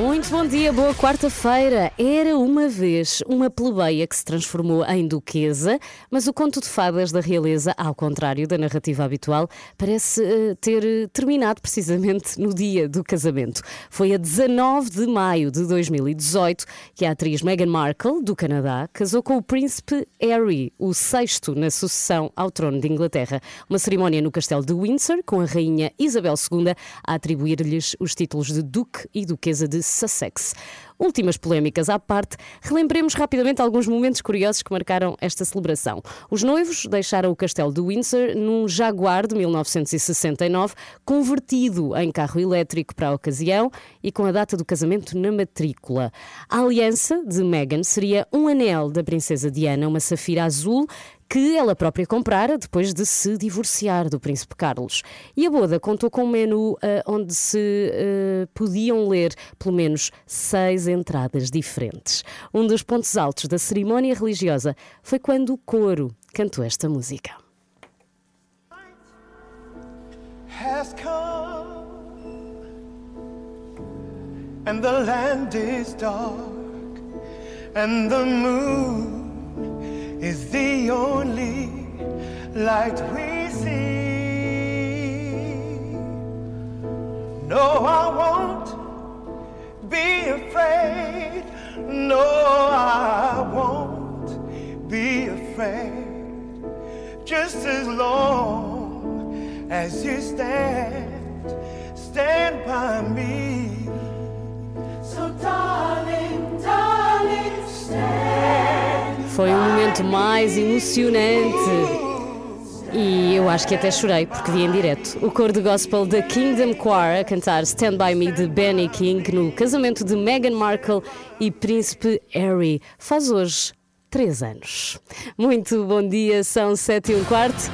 Muito bom dia, boa quarta-feira. Era uma vez uma plebeia que se transformou em duquesa, mas o conto de fadas da realeza, ao contrário da narrativa habitual, parece eh, ter eh, terminado precisamente no dia do casamento. Foi a 19 de maio de 2018 que a atriz Meghan Markle, do Canadá, casou com o príncipe Harry, o sexto na sucessão ao trono de Inglaterra. Uma cerimónia no castelo de Windsor, com a rainha Isabel II a atribuir-lhes os títulos de duque e duquesa de Sussex. Últimas polémicas à parte, relembremos rapidamente alguns momentos curiosos que marcaram esta celebração. Os noivos deixaram o castelo de Windsor num Jaguar de 1969, convertido em carro elétrico para a ocasião e com a data do casamento na matrícula. A aliança de Meghan seria um anel da princesa Diana, uma safira azul que ela própria comprara depois de se divorciar do Príncipe Carlos. E a boda contou com um menu uh, onde se uh, podiam ler pelo menos seis entradas diferentes. Um dos pontos altos da cerimónia religiosa foi quando o coro cantou esta música. has come, and the land is dark, and the moon is the only light we see. No, I won't be afraid. No, I won't be afraid. Just as long as you stand, stand by me. So, darling, darling, stand. Foi o momento mais emocionante. E eu acho que até chorei porque vi em direto o cor de gospel da Kingdom Choir a cantar Stand By Me de Benny King no casamento de Meghan Markle e Príncipe Harry. Faz hoje três anos. Muito bom dia, são sete e um quarto.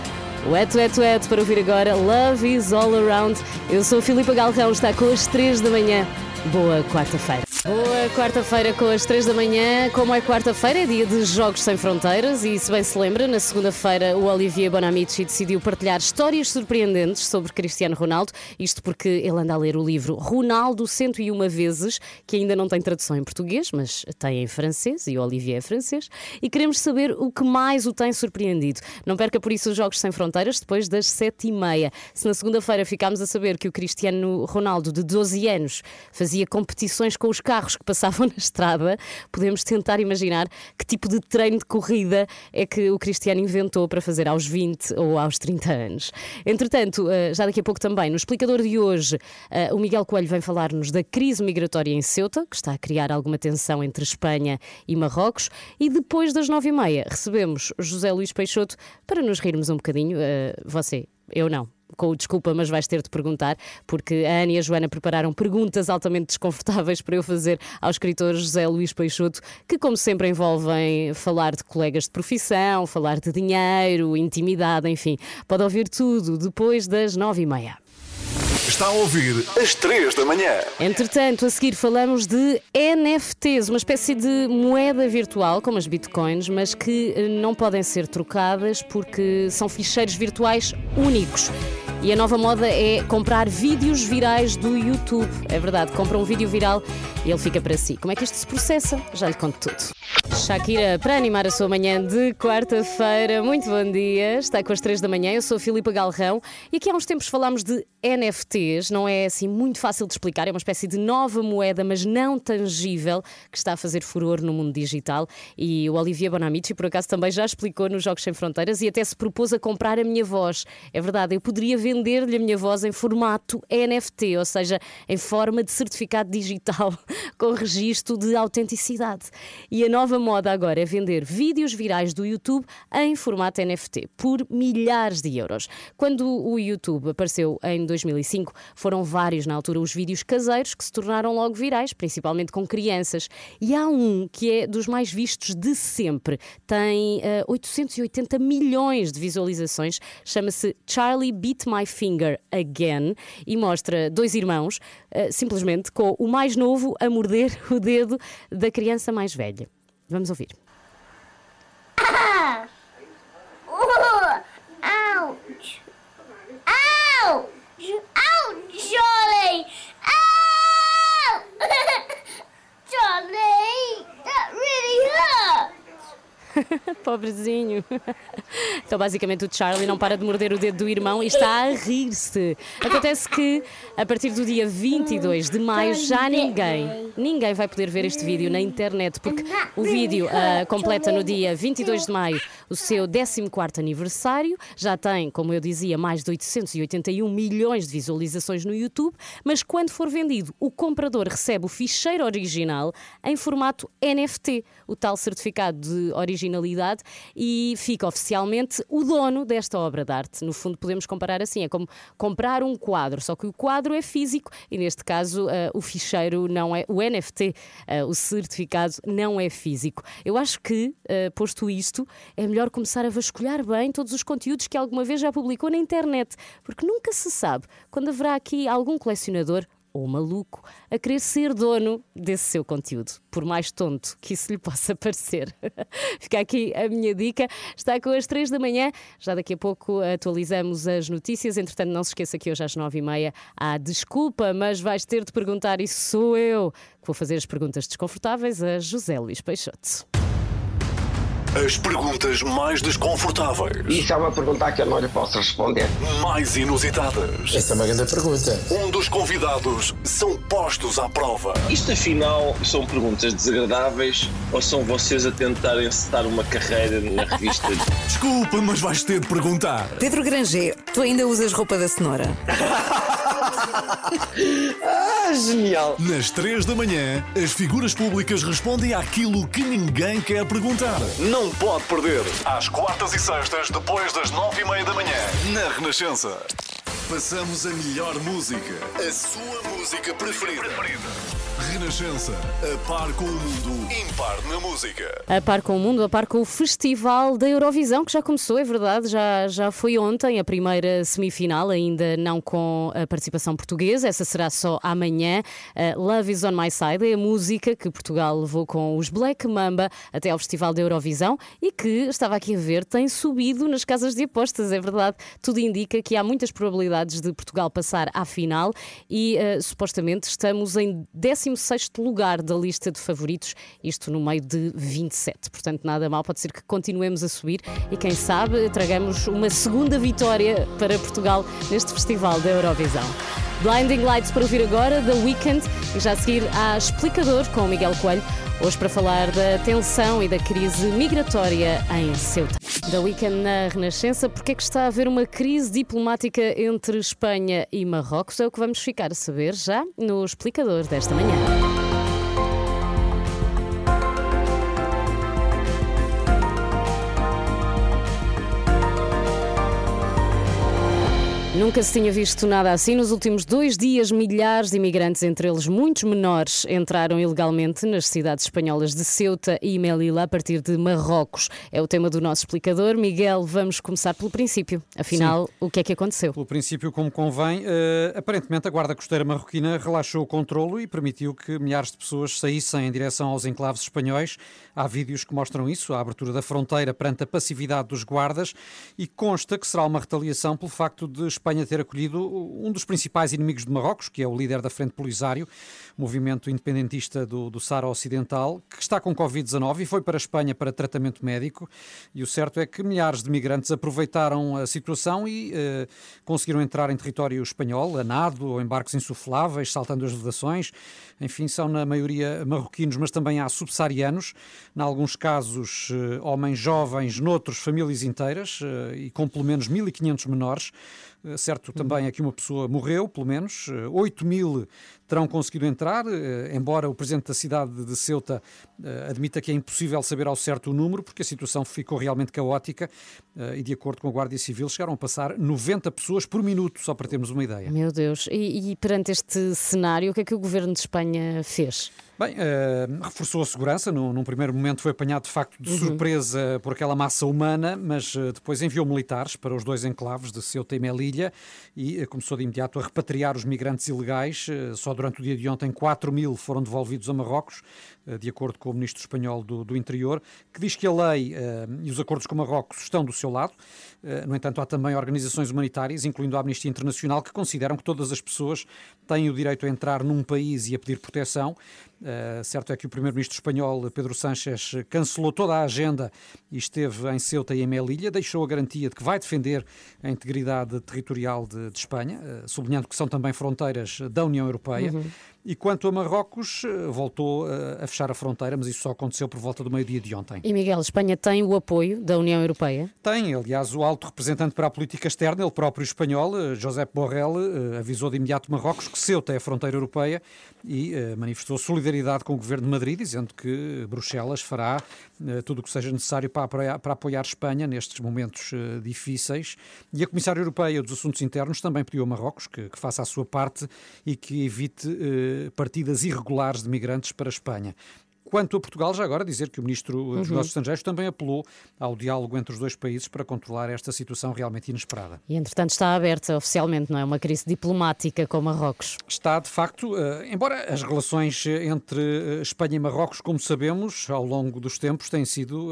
Wet, wet, wet para ouvir agora Love is All Around. Eu sou a Filipa Galrão, está com as três da manhã. Boa quarta-feira. Boa quarta-feira com as 3 da manhã. Como é quarta-feira, é dia de Jogos Sem Fronteiras e, se bem se lembra, na segunda-feira o Olivier Bonamici decidiu partilhar histórias surpreendentes sobre Cristiano Ronaldo. Isto porque ele anda a ler o livro Ronaldo 101 vezes, que ainda não tem tradução em português, mas tem em francês e o Olivier é francês. E queremos saber o que mais o tem surpreendido. Não perca por isso os Jogos Sem Fronteiras depois das 7h30. Se na segunda-feira ficámos a saber que o Cristiano Ronaldo, de 12 anos, fazia competições com os carros que passavam na estrada, podemos tentar imaginar que tipo de treino de corrida é que o Cristiano inventou para fazer aos 20 ou aos 30 anos. Entretanto, eh, já daqui a pouco também, no explicador de hoje, eh, o Miguel Coelho vem falar-nos da crise migratória em Ceuta, que está a criar alguma tensão entre Espanha e Marrocos, e depois das 9h30 recebemos José Luís Peixoto para nos rirmos um bocadinho. Eh, você, eu não com o desculpa, mas vais ter de perguntar, porque a Ana e a Joana prepararam perguntas altamente desconfortáveis para eu fazer ao escritor José Luís Peixoto, que, como sempre, envolvem falar de colegas de profissão, falar de dinheiro, intimidade, enfim. Pode ouvir tudo depois das nove e meia. Está a ouvir às 3 da manhã. Entretanto, a seguir falamos de NFTs, uma espécie de moeda virtual, como as bitcoins, mas que eh, não podem ser trocadas porque são ficheiros virtuais únicos. E a nova moda é comprar vídeos virais do YouTube. É verdade, compra um vídeo viral ele fica para si. Como é que isto se processa? Já lhe conto tudo. Shakira, para animar a sua manhã de quarta-feira, muito bom dia. Está com as três da manhã, eu sou a Filipa Galrão e aqui há uns tempos falámos de NFTs. Não é assim muito fácil de explicar, é uma espécie de nova moeda, mas não tangível, que está a fazer furor no mundo digital. E o Olivier Bonamici, por acaso, também já explicou nos Jogos Sem Fronteiras e até se propôs a comprar a minha voz. É verdade, eu poderia vender-lhe a minha voz em formato NFT, ou seja, em forma de certificado digital com registro de autenticidade. E a nova moda agora é vender vídeos virais do YouTube em formato NFT por milhares de euros. Quando o YouTube apareceu em 2005, foram vários na altura os vídeos caseiros que se tornaram logo virais, principalmente com crianças. E há um que é dos mais vistos de sempre. Tem uh, 880 milhões de visualizações. Chama-se Charlie Beat My Finger Again e mostra dois irmãos, uh, simplesmente com o mais novo a morder o dedo da criança mais velha. Vamos ouvir. Ah! Uh! Ouch! Ouch! Ouch! That really! Pobrezinho. Então, basicamente, o Charlie não para de morder o dedo do irmão e está a rir-se. Acontece que, a partir do dia 22 de maio, já ninguém, ninguém vai poder ver este vídeo na internet, porque o vídeo uh, completa no dia 22 de maio o seu 14 aniversário. Já tem, como eu dizia, mais de 881 milhões de visualizações no YouTube, mas quando for vendido, o comprador recebe o ficheiro original em formato NFT, o tal certificado de originalidade, e fica oficialmente o dono desta obra de arte. No fundo, podemos comparar assim: é como comprar um quadro, só que o quadro é físico e, neste caso, uh, o ficheiro não é, o NFT, uh, o certificado não é físico. Eu acho que, uh, posto isto, é melhor começar a vasculhar bem todos os conteúdos que alguma vez já publicou na internet, porque nunca se sabe quando haverá aqui algum colecionador ou maluco a querer ser dono desse seu conteúdo, por mais tonto que isso lhe possa parecer. Fica aqui a minha dica. Está com as três da manhã. Já daqui a pouco atualizamos as notícias. Entretanto, não se esqueça que hoje às nove e meia há desculpa, mas vais ter de perguntar, e sou eu que vou fazer as perguntas desconfortáveis a José Luís Peixoto. As perguntas mais desconfortáveis. Isso é uma pergunta que eu não lhe posso responder. Mais inusitadas. Essa é uma grande pergunta. Um dos convidados são postos à prova. Isto afinal são perguntas desagradáveis ou são vocês a tentarem encetar uma carreira na revista? Desculpa, mas vais ter de perguntar. Pedro Granger, tu ainda usas roupa da cenoura? ah, genial! Nas três da manhã, as figuras públicas respondem àquilo que ninguém quer perguntar. Não pode perder. Às quartas e sextas, depois das nove e meia da manhã, na Renascença. Passamos a melhor música. A sua música preferida. Renascença. A par com o mundo. Impar na música. A par com o mundo, a par com o Festival da Eurovisão, que já começou, é verdade, já, já foi ontem a primeira semifinal, ainda não com a participação portuguesa, essa será só amanhã. Uh, Love is on my side é a música que Portugal levou com os Black Mamba até ao Festival da Eurovisão e que, estava aqui a ver, tem subido nas casas de apostas, é verdade. Tudo indica que há muitas probabilidades de Portugal passar à final e uh, supostamente estamos em 16 lugar da lista de favoritos, isto no meio de 27. Portanto, nada mal, pode ser que continuemos a subir e quem sabe tragamos uma segunda vitória para Portugal neste Festival da Eurovisão. Blinding Lights para ouvir agora, The Weekend, e já a seguir há Explicador com o Miguel Coelho, hoje para falar da tensão e da crise migratória em Ceuta. The Weekend na Renascença, porque é que está a haver uma crise diplomática entre Espanha e Marrocos? É o que vamos ficar a saber já no Explicador desta manhã. Nunca se tinha visto nada assim. Nos últimos dois dias, milhares de imigrantes, entre eles muitos menores, entraram ilegalmente nas cidades espanholas de Ceuta e Melilla a partir de Marrocos. É o tema do nosso explicador. Miguel, vamos começar pelo princípio. Afinal, Sim. o que é que aconteceu? Pelo princípio, como convém, uh, aparentemente a Guarda Costeira Marroquina relaxou o controlo e permitiu que milhares de pessoas saíssem em direção aos enclaves espanhóis. Há vídeos que mostram isso, a abertura da fronteira perante a passividade dos guardas e consta que será uma retaliação pelo facto de Espanha ter acolhido um dos principais inimigos de Marrocos, que é o líder da Frente Polisário, movimento independentista do, do Sara Ocidental, que está com Covid-19 e foi para a Espanha para tratamento médico. E o certo é que milhares de migrantes aproveitaram a situação e eh, conseguiram entrar em território espanhol, a nado ou em barcos insufláveis, saltando as vedações. Enfim, são na maioria marroquinos, mas também há subsaarianos, em alguns casos eh, homens jovens, noutros famílias inteiras eh, e com pelo menos 1.500 menores. Certo, também aqui uma pessoa morreu, pelo menos. 8 mil terão conseguido entrar, embora o presidente da cidade de Ceuta admita que é impossível saber ao certo o número, porque a situação ficou realmente caótica e, de acordo com a Guardia Civil, chegaram a passar 90 pessoas por minuto, só para termos uma ideia. Meu Deus, e, e perante este cenário, o que é que o governo de Espanha fez? Bem, uh, reforçou a segurança. Num, num, primeiro momento foi apanhado de facto de uhum. surpresa por aquela massa humana, mas uh, depois enviou militares para os dois enclaves de Ceuta e Melilla e uh, começou de imediato a repatriar os migrantes ilegais. só durante o dia de ontem 4 mil foram devolvidos a Marrocos, de acordo com o ministro espanhol do, do Interior, que diz que a lei e os acordos com Marrocos estão do seu lado. No entanto, há também organizações humanitárias, incluindo a Amnistia Internacional, que consideram que todas as pessoas têm o direito a entrar num país e a pedir proteção. Uh, certo é que o primeiro-ministro espanhol Pedro Sánchez cancelou toda a agenda e esteve em Ceuta e em Melilla, deixou a garantia de que vai defender a integridade territorial de, de Espanha, uh, sublinhando que são também fronteiras da União Europeia. Uhum. E quanto a Marrocos, eh, voltou a fechar a fronteira, mas isso só aconteceu por volta do meio-dia de ontem. E Miguel, Espanha tem o apoio da União Europeia? Tem, aliás, o alto representante para a política externa, ele próprio espanhol, José Borrell, avisou de imediato Marrocos que Ceuta é a fronteira europeia e manifestou solidariedade com o governo de Madrid, dizendo que Bruxelas fará tudo o que seja necessário para apoiar, para apoiar Espanha nestes momentos difíceis. E a Comissária Europeia dos Assuntos Internos também pediu a Marrocos que, que faça a sua parte e que evite partidas irregulares de migrantes para a Espanha. Quanto a Portugal, já agora dizer que o Ministro dos uhum. Negócios Estrangeiros também apelou ao diálogo entre os dois países para controlar esta situação realmente inesperada. E, entretanto, está aberta oficialmente, não é? Uma crise diplomática com Marrocos. Está, de facto, uh, embora as relações entre uh, Espanha e Marrocos, como sabemos, ao longo dos tempos, têm sido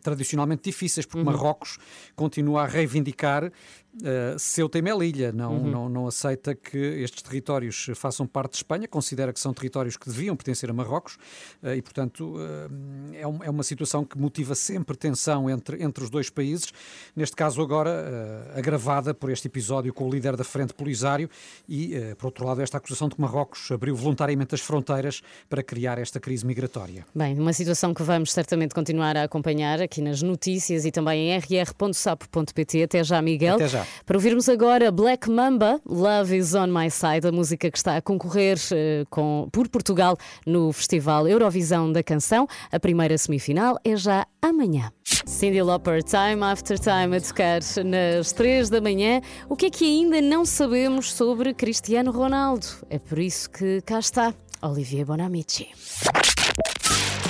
tradicionalmente difíceis, porque uhum. Marrocos continua a reivindicar Uh, Ceuta e Melilla não, uhum. não, não aceita que estes territórios façam parte de Espanha, considera que são territórios que deviam pertencer a Marrocos uh, e, portanto, uh, é, um, é, uma situação que motiva sempre tensão entre, entre os dois países. Neste caso, agora, agravada por este episódio com o líder da Frente Polisário e, por outro lado, esta acusação de que Marrocos abriu voluntariamente as fronteiras para criar esta crise migratória. Bem, uma situação que vamos certamente continuar a acompanhar aqui nas notícias e também em rr.sapo.pt. Até já, Miguel. Até já. Para ouvirmos agora Black Mamba, Love is on My Side, a música que está a concorrer uh, com, por Portugal no Festival Eurovisão da Canção. A primeira semifinal é já amanhã. Cindy Lauper, Time After Time, a tocar nas 3 da manhã. O que é que ainda não sabemos sobre Cristiano Ronaldo? É por isso que cá está Olivier Bonamici.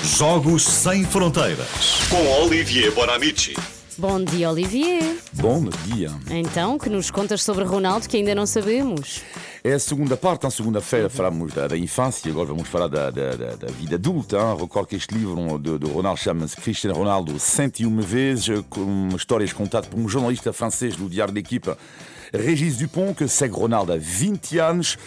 Jogos Sem Fronteiras com Olivier Bonamici. Bom dia, Olivier. Bom dia. Então, que nos contas sobre Ronaldo que ainda não sabemos? É a segunda parte, na segunda-feira falamos da, da, infância, agora vamos falar da, da, da vida adulta. Hein? Recordo que este livro de, de Ronaldo chama-se Cristiano Ronaldo 101 vezes, com histórias contadas por um jornalista francês do Diário d'Equipe, Régis Dupont, que segue Ronaldo há 20 anos.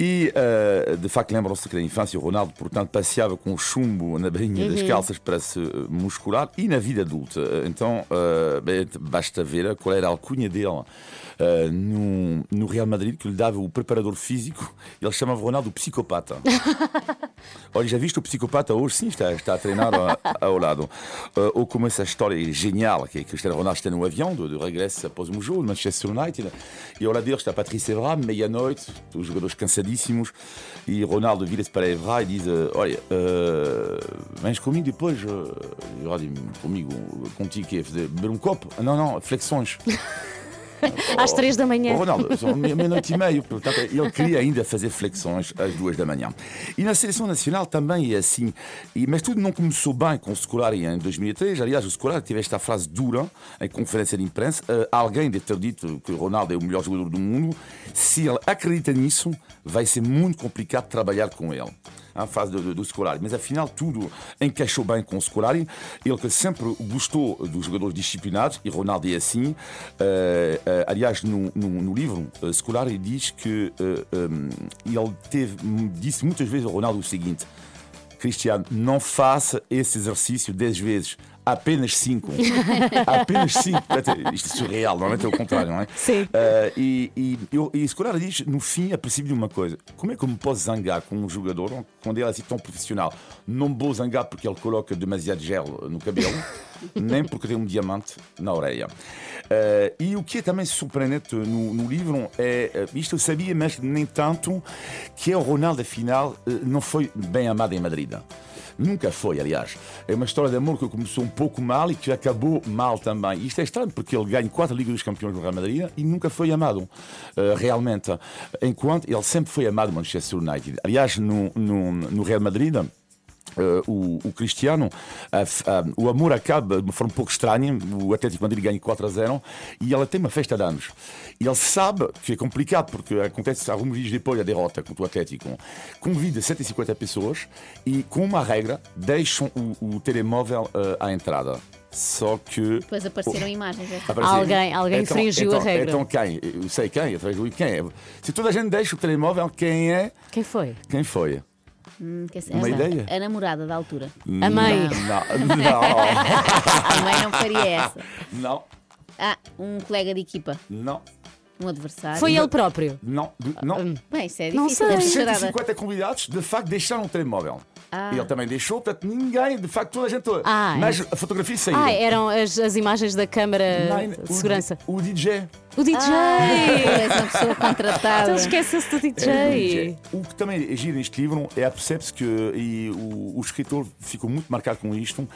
E, uh, de facto, lembram-se que na infância o Ronaldo, portanto, passeava com o chumbo na bainha uhum. das calças para se muscular e na vida adulta. Então, uh, basta ver qual era a alcunha dele uh, no, no, Real Madrid, que lhe dava o preparador físico. Ele chamava Ronaldo psicopata. Olha, já viste o psicopata hoje? Sim, está, está a treinar ao lado. ou como essa história genial, que é Cristiano Ronaldo está no avião, de, de regresso após um jogo, Manchester United, e ao lado dele está Patrice Evra, meia-noite, os jogadores cansadíssimos. E Ronaldo vira-se para Evra e diz: Olha, uh, vens comigo depois? Uh, Evra diz: Comigo, contigo, que é fazer beber um copo? Não, não, flexões. Às três da manhã. Ronaldo, meia-noite e meia. Portanto, ele queria ainda fazer flexões às duas da manhã. E na seleção nacional também é assim. E, mas tudo não começou bem com o Scolari em 2003. Aliás, o Scolari teve esta frase dura em conferência de imprensa. Uh, alguém deve ter dito que o Ronaldo é o melhor jogador do mundo. Se ele acredita nisso, vai ser muito complicado trabalhar com ele a fase do, do Scolari. Mas afinal tudo encaixou bem com o Scolari. Ele que sempre gostou dos jogadores disciplinados, e Ronaldo é assim. Uh, uh, aliás, no, no, no livro, uh, Scolari diz que um, ele teve, disse muitas vezes ao Ronaldo o seguinte: Cristiano, não faça esse exercício 10 vezes apenas 5. apenas 5. Isto é surreal, normalmente é o contrário, não é? Sim. Uh, e, e, eu, e Scolari diz, no fim, é percebido uma coisa: como é que eu me posso zangar com um jogador quando ele é assim tão profissional? Não vou zangar porque ele coloca demasiado gel no cabelo, nem porque tem um diamante na orelha. Uh, e o que é também surpreendente no, no livro é, isto eu sabia, mas nem tanto, que é o Ronaldo, afinal, não foi bem amado em Madrid. Nunca foi, aliás. É uma história de amor que começou um pouco mal e que acabou mal também. Isto é estranho porque ele ganha quatro Ligas dos Campeões no Real Madrid e nunca foi amado, uh, realmente. Enquanto ele sempre foi amado no Manchester United. Aliás, no, no, no Real Madrid. Uh, o, o, Cristiano, uh, uh, o amor acaba de uma forma um pouco estranha. O Atlético Madrid ganha 4 a 0 e ela tem uma festa de anos. E ele sabe que é complicado porque acontece alguns dias depois da derrota contra o Atlético. Convida 150 pessoas e, com uma regra, deixam o, o telemóvel à entrada. Só que. Depois apareceram oh, imagens. Alguém, alguém então, infringiu então, a regra. Então quem? Eu sei quem, eu sei quem é. Se toda a gente deixa o telemóvel, quem é? Quem foi? Quem foi? Hum, é, Uma a, ideia? A namorada da altura. A mãe. Não, não. a mãe não faria essa. Não. Ah, um colega de equipa. Não. Um adversário. Foi ele próprio? Não, não. Bem, isso é Não difícil. sei. Os ser charada. 150 convidados, de facto, deixaram o telemóvel. Ah. Ele também deixou, portanto, ninguém, de facto, toda a gente. Ah, mas a fotografia saiu. Ah, eram as, as imagens da câmara Não, de segurança. O, o DJ. O DJ! Ah, és uma pessoa contratada. Então esquece-se do É, o DJ. DJ. O que também é giro neste livro é a percebe-se que, e o, o escritor ficou muito marcado com isto,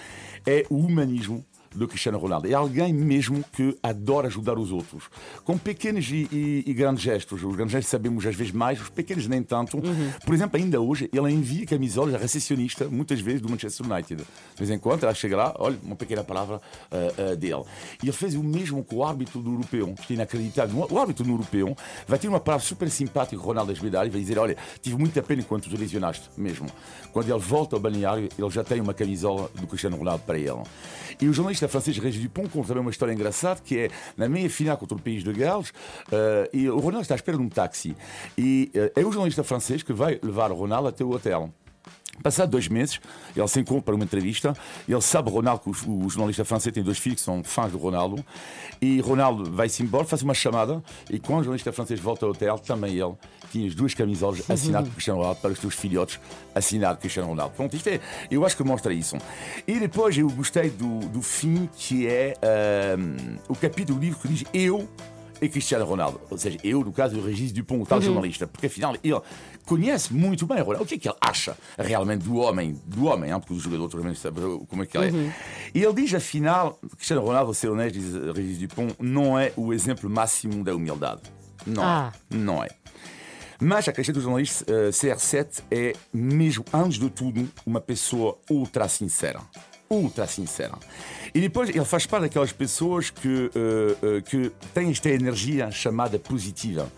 é o humanismo do Cristiano Ronaldo. É alguém mesmo que adora ajudar os outros, com pequenos e, e- e grandes gestos. Os grandes gestos sabemos às vezes mais, os pequenos nem tanto. Por exemplo, ainda hoje, ele envia camisolas à recepcionista, muitas vezes, do Manchester United. De vez em quando, ela chega lá, olha, uma pequena palavra ah, ah, dele. E ele fez o mesmo com o árbitro do europeu, que é inacreditável. O árbitro do europeu vai ter uma palavra super simpática com o Ronaldo Esbedar e vai dizer: Olha, tive muita pena enquanto te lesionaste, mesmo. Quando ele volta ao balneário, ele já tem uma camisola do Cristiano Ronaldo para ele. E o jornalista francês Régis Dupont conta também uma história engraçada que é na meia final contra o País de Gales eh, e o Ronaldo está à espera de um táxi e eh, é o jornalista francês que vai levar o Ronaldo até o hotel. Passado dois meses, ele se encontra para uma entrevista. Ele sabe, Ronaldo, que o, o jornalista francês tem dois filhos que são fãs do Ronaldo. E Ronaldo vai-se embora, faz uma chamada. E quando o jornalista francês volta ao hotel, também ele tinha as duas camisolas assinadas por Cristiano Ronaldo para os seus filhotes assinado Cristiano Ronaldo. Pronto, isto é, eu acho que mostra isso. E depois eu gostei do, do fim, que é ahm, o capítulo do livro que diz Eu e Cristiano Ronaldo. Ou seja, eu, no caso do Regis Dupont, o tal jornalista, porque afinal ele conhece muito bem o Ronaldo. O que é que ele acha realmente do homem, do homem, porque o jogador também sabe como é que ele é. E ele diz, afinal, Cristiano Ronaldo, ser honesto, diz Regis Dupont, não é o exemplo máximo da humildade. Não Ah. é. Não é. Mas a questão do jornalista eh, CR7 é, mesmo antes de tudo, uma pessoa ultra sincera. Ultra sincera. E depois ele faz parte daquelas pessoas que, eh, eh, que têm esta energia chamada positiva.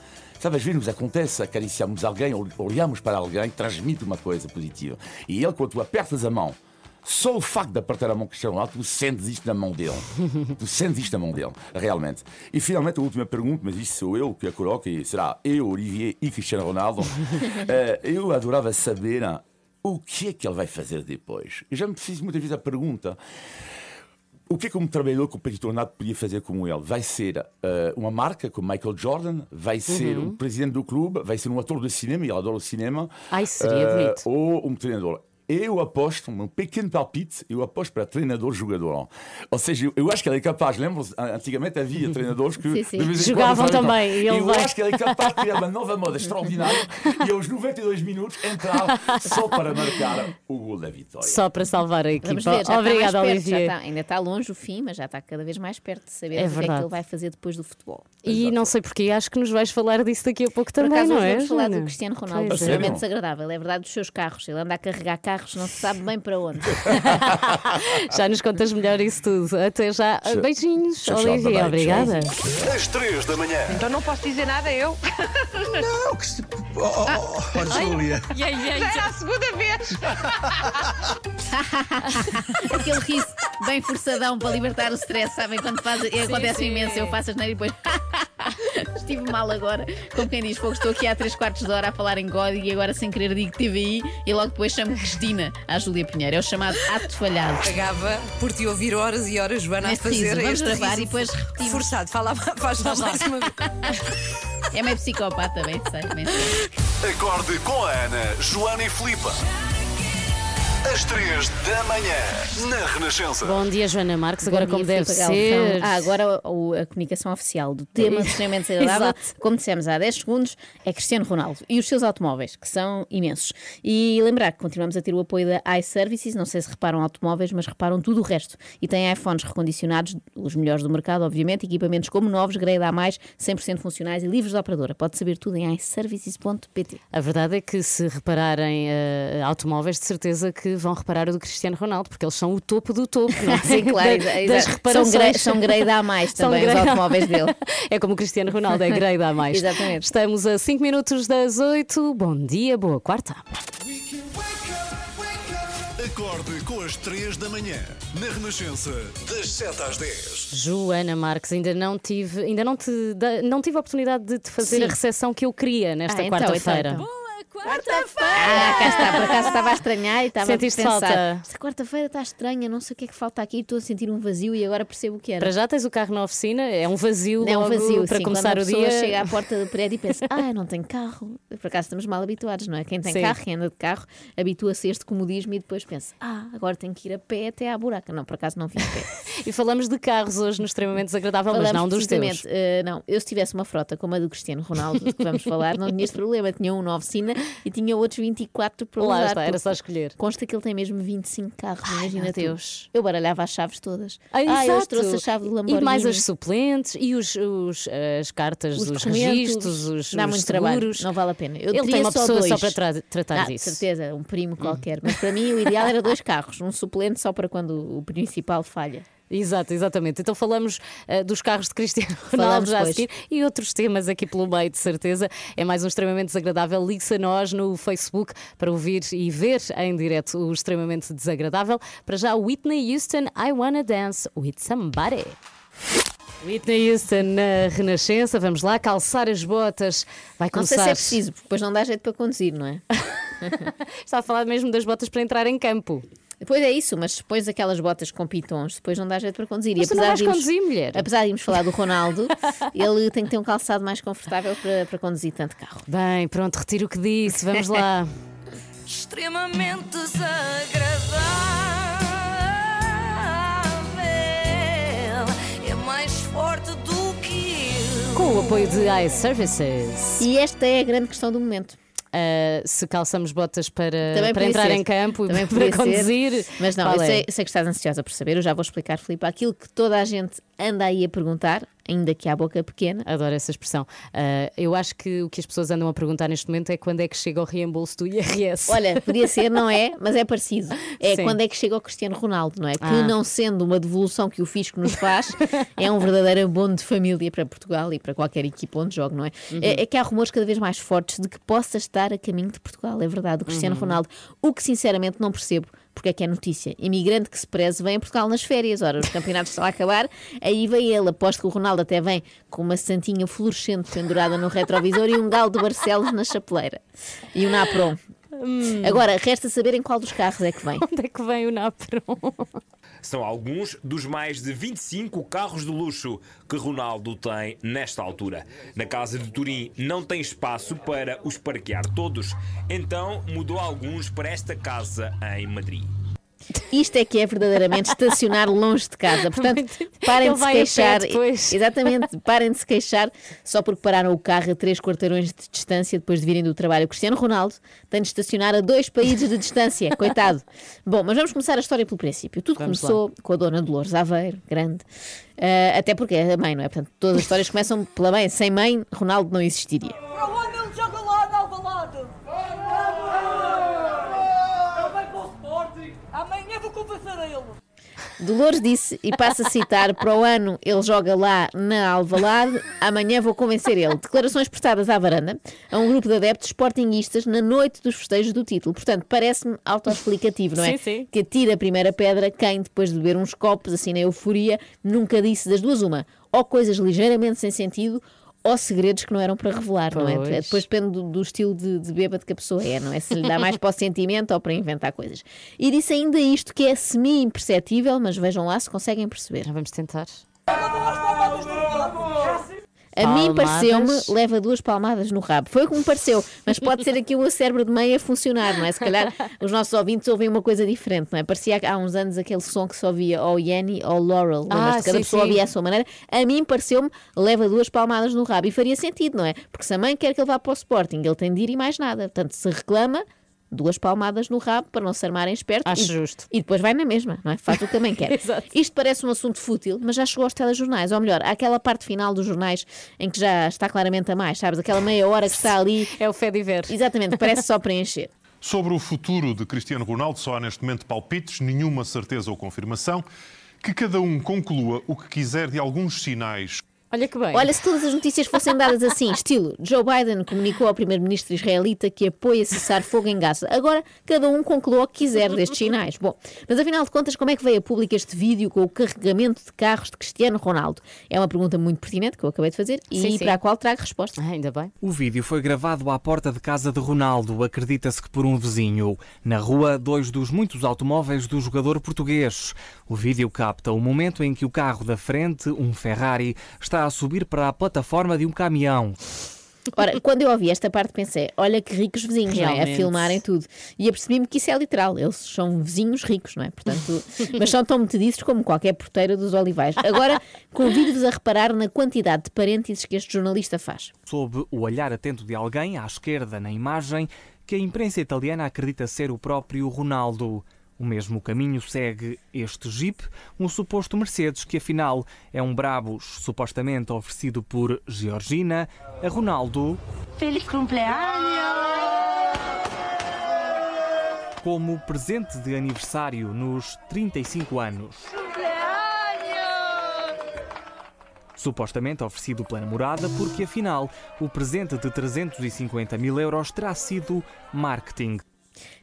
Sabe, às vezes nos acontece, acariciamos alguém, ol- olhamos para alguém, transmite uma coisa positiva. E ele, quando tu apertas a mão, só o facto de apertar a mão Cristiano Ronaldo, tu sentes isto na mão dele. tu sentes isto na mão dele, realmente. E finalmente a última pergunta, mas isto sou eu que a coloco, e será eu, Olivier e Cristiano Ronaldo. Eh, eu adorava saber ah, o que é que ele vai fazer depois. Eu já me fiz muitas vezes a pergunta. O que é que um trabalhador competidor nato podia fazer como ele? Vai ser eh, uma marca como Michael Jordan, vai ser um presidente do clube, vai ser um ator de cinema, ele adora o cinema. Ai, seria eh, bonito. ou um treinador. Eu aposto, um pequeno palpite, eu aposto para treinador-jogador. Ou seja, eu, eu acho que ele é capaz, lembra Antigamente havia treinadores que Sim, sim. Jogavam também, e ele Eu vai. acho que ele é capaz de criar uma nova moda extraordinária e aos 92 minutos entrar só para marcar o gol da vitória. Só para salvar a equipa. Vamos ver, já Obrigada, está mais perto, já Olivier. está- ainda está longe o fim, mas já está cada vez mais perto de saber É o que é que ele vai fazer depois do futebol. E não sei porquê, acho que nos vais falar disso daqui a pouco Por também, acaso, não é? vamos falar do Cristiano Ronaldo, é. extremamente desagradável. É verdade dos seus carros. Ele anda a carregar carros, não se sabe bem para onde. Já nos contas melhor isso tudo. Até já. Beijinhos, Tchau, tchau, Olivier. bye-bye, Obrigada. Às 3 da manhã. Então não posso dizer nada eu. Não, que se... Oh, oh, oh, oh, Júlia. Já era a segunda vez. Aquele riso bem forçadão para libertar o stress, sabem? Quando faz, acontece sim. imenso, eu faço as neiras e depois. estive mal agora. Como quem diz, fogo, estou aqui há 3 quartos de hora a falar em código e agora sem querer digo TVI e logo depois chamo Cristina à Júlia Pinheiro. É o chamado ato falhado. Pagava por te ouvir horas e horas, Joana, a Neste fazer riso, vamos este gravar riso e depois repetimos. Forçado, fala, faz lá mais uma vez. É meio psicopata, bem sei, bem sei. Acorde com a Ana, Joana e Filipa. Às três da manhã, na Renascença. Bom dia, Joana Marques. Agora, Bom como dia, deve Filipe ser. Ah, agora o- a comunicação oficial do tema extremamente desagradável, Exato. como dissemos há 10 segundos, é Cristiano Ronaldo e os seus automóveis, que são imensos. E lembrar que continuamos a ter o apoio da iServices, não sei se reparam automóveis, mas reparam tudo o resto. E tem iPhones recondicionados, os melhores do mercado, obviamente, equipamentos como novos, grade A+, 100% funcionais e livres de operadora. Pode saber tudo em iServices.pt. A verdade é que se repararem eh, automóveis, de certeza que vão reparar o do Cristiano Ronaldo, porque eles são o topo do topo, não é? Sim, claro, Da- das exato. São reparações. grade- são grade A mais São também, os grade A. automóveis dele. É como o Cristiano Ronaldo, é grade a mais. Exatamente. Estamos a 5 minutos das 8. Bom dia, boa quarta. Acorde com as três da manhã, na Renascença, das 7 às 10. Joana Marques, ainda não tive, ainda não te não tive a oportunidade de te fazer Sim. a recepção que eu queria nesta Ah, então, quarta-feira. então, então. Ah, cá está, por acaso estava a estranhar e estava Sentiste a pensar. falta? Esta quarta-feira está estranha, não sei o que é que falta aqui, estou a sentir um vazio e agora percebo o que era. Para já tens o carro na oficina, é um vazio, Não é um vazio, para sim, começar quando a o pessoa dia. chega à porta do prédio e pensa, ah, não tenho carro. Por acaso estamos mal habituados, não é? Quem tem Sim. carro, quem anda de carro, habitua-se a este comodismo e depois pensa, ah, agora tenho que ir a pé até à buraca. Não, por acaso não vim a pé. E falamos de carros hoje no extremamente desagradável, mas Falamos não dos teus. eh, não, eu se tivesse uma frota como a do Cristiano Ronaldo, de que vamos falar, não tinha este problema. Tinha um na oficina e tinha outros 24 para Lá usar. está, era só escolher. Consta que ele tem mesmo 25 carros, imagina meu tu. Deus. Eu baralhava as chaves todas. Ah, eu exato. trouxe a chave do Lamborghini. E mais as suplentes e os, os- as cartas, Os registros, os, dá os muito seguros. trabalho, não vale a pena. Eu Ele tem uma só pessoa dois. só para tra- tratar Ah, disso. certeza, um primo qualquer. Mas para mim o ideal era dois carros, um suplente só para quando o principal falha. Exato, exatamente. Então falamos eh, dos carros de Cristiano Ronaldo já a seguir e outros temas aqui pelo meio, de certeza. É mais um extremamente desagradável. Ligue-se a nós no Facebook para ouvir e ver em direto o extremamente desagradável. Para já, Whitney Houston, I Wanna Dance with Somebody. Whitney Houston na Renascença, vamos lá, calçar as botas. Vai Não sei começar. se é preciso, porque depois não dá jeito para conduzir, não é? Está a falar mesmo das botas para entrar em campo. Depois é isso, mas depois aquelas botas com pitons, depois não dá jeito para conduzir. Mas tu não vais de irmos- conduzir, mulher. apesar de irmos falar do Ronaldo, ele tem que ter um calçado mais confortável para, para conduzir tanto carro. Bem, pronto, retiro o que disse, vamos lá. extremamente desagradável. É mais forte do que eu. Com o apoio de iServices. E esta é a grande questão do momento. Uh, se calçamos botas para, Também para entrar ser. em campo Também para conduzir. ser. Mas não, qual eu é? sei, sei que estás ansiosa por saber, eu já vou explicar, Filipe, aquilo que toda a gente anda aí a perguntar, ainda que à boca pequena. Adoro essa expressão. Uh, eu acho que o que as pessoas andam a perguntar neste momento é quando é que chega o reembolso do IRS. Olha, podia ser, não é? Mas é parecido. É Sim. quando é que chega o Cristiano Ronaldo, não é? Que Ah. não sendo uma devolução que o fisco nos faz, é um verdadeiro abono de família para Portugal e para qualquer equipa onde jogue, não é? Uhum. é? é que há rumores cada vez mais fortes de que possa estar a caminho de Portugal, é verdade, o Cristiano Uhum. Ronaldo. O que sinceramente não percebo. Porque é que é notícia? Imigrante que se preze vem a Portugal nas férias. Ora, os campeonatos estão a acabar, aí vem ele. Aposto que o Ronaldo até vem com uma santinha fluorescente pendurada no retrovisor e um galo de Barcelos na chapeleira. E um Napron. Agora, resta saber em qual dos carros é que vem. Onde é que vem o Napron? São alguns dos mais de 25 carros de luxo que Ronaldo tem nesta altura. Na casa de Turim não tem espaço para os parquear todos, então mudou alguns para esta casa em Madrid. Isto é que é verdadeiramente estacionar longe de casa. Portanto, parem Ele de se queixar. Exatamente, parem de se queixar só porque pararam o carro a três quarteirões de distância depois de virem do trabalho. O Cristiano Ronaldo tem de estacionar a dois países de distância. Coitado. Bom, mas vamos começar a história pelo princípio. Tudo Vamos começou com a dona Dolores Aveiro, grande. Ah, até porque é a mãe, não é? Portanto, todas as histórias começam pela mãe. Sem mãe, Ronaldo não existiria. Para onde ele joga lá na Alvalade? Ele vai para o Sporting. Amanhã vou convencer a ele. Dolores disse, e passa a citar, para o ano ele joga lá na Alvalade, amanhã vou convencer ele. Declarações prestadas à varanda a um grupo de adeptos sportinguistas na noite dos festejos do título. Portanto, parece-me autoexplicativo, não é? Sim, sim. Que atira a primeira pedra quem, depois de beber uns copos, assim na euforia, nunca disse das duas uma. Ou coisas ligeiramente sem sentido, ou segredos que não eram para revelar, não é? Pois. Depois depende do, do estilo de, de bêbado que a pessoa é, não é? Se lhe dá mais para o sentimento ou para inventar coisas. E disse ainda isto que é semi-imperceptível, mas vejam lá se conseguem perceber. Vamos tentar. A mim pareceu-me, leva duas palmadas no rabo. Foi como me pareceu, mas pode ser aqui o cérebro de mãe a funcionar, não é? Se calhar os nossos ouvintes ouvem uma coisa diferente, não é? Parecia há uns anos aquele som que só via ou Yanny ou Laurel. Ah, Lembras-te? Cada sim, pessoa sim. ouvia à sua maneira. A mim pareceu-me, leva duas palmadas no rabo. E faria sentido, não é? Porque se a mãe quer que ele vá para o Sporting, ele tem de ir e mais nada. Portanto, se reclama. Duas palmadas no rabo para não se armarem esperto. Acho e, justo. E depois vai na mesma, não é? Faz o que também quer. Exato. Isto parece um assunto fútil, mas já chegou aos telejornais. Ou melhor, àquela parte final dos jornais em que já está claramente a mais, sabes? Aquela meia hora que está ali. É o fé de ver. Exatamente, parece só preencher. Sobre o futuro de Cristiano Ronaldo, só há neste momento palpites, nenhuma certeza ou confirmação. Que cada um conclua o que quiser de alguns sinais. Olha que bem. Olha, se todas as notícias fossem dadas assim, estilo Joe Biden comunicou ao primeiro-ministro israelita que apoia cessar fogo em Gaza. Agora, cada um concluiu o que quiser destes sinais. Bom, mas afinal de contas, como é que veio a público este vídeo com o carregamento de carros de Cristiano Ronaldo? É uma pergunta muito pertinente que eu acabei de fazer e Sim, sim. para a qual trago resposta. Ah, ainda bem. O vídeo foi gravado à porta de casa de Ronaldo, acredita-se que por um vizinho. Na rua, dois dos muitos automóveis do jogador português. O vídeo capta o momento em que o carro da frente, um Ferrari, está a subir para a plataforma de um caminhão. Ora, quando eu ouvi esta parte pensei, olha que ricos vizinhos, não é? A filmarem tudo. E apercebi-me que isso é literal, eles são vizinhos ricos, não é? Portanto, mas são tão metediços como qualquer porteira dos olivais. Agora, convido-vos a reparar na quantidade de parênteses que este jornalista faz. Sob o olhar atento de alguém, à esquerda na imagem, que a imprensa italiana acredita ser o próprio Ronaldo. O mesmo caminho segue este Jeep, um suposto Mercedes que afinal é um Brabus supostamente oferecido por Georgina a Ronaldo Feliz cumpleaños! como presente de aniversário nos 35 anos. Supostamente oferecido pela namorada, porque afinal o presente de 350 mil euros terá sido marketing.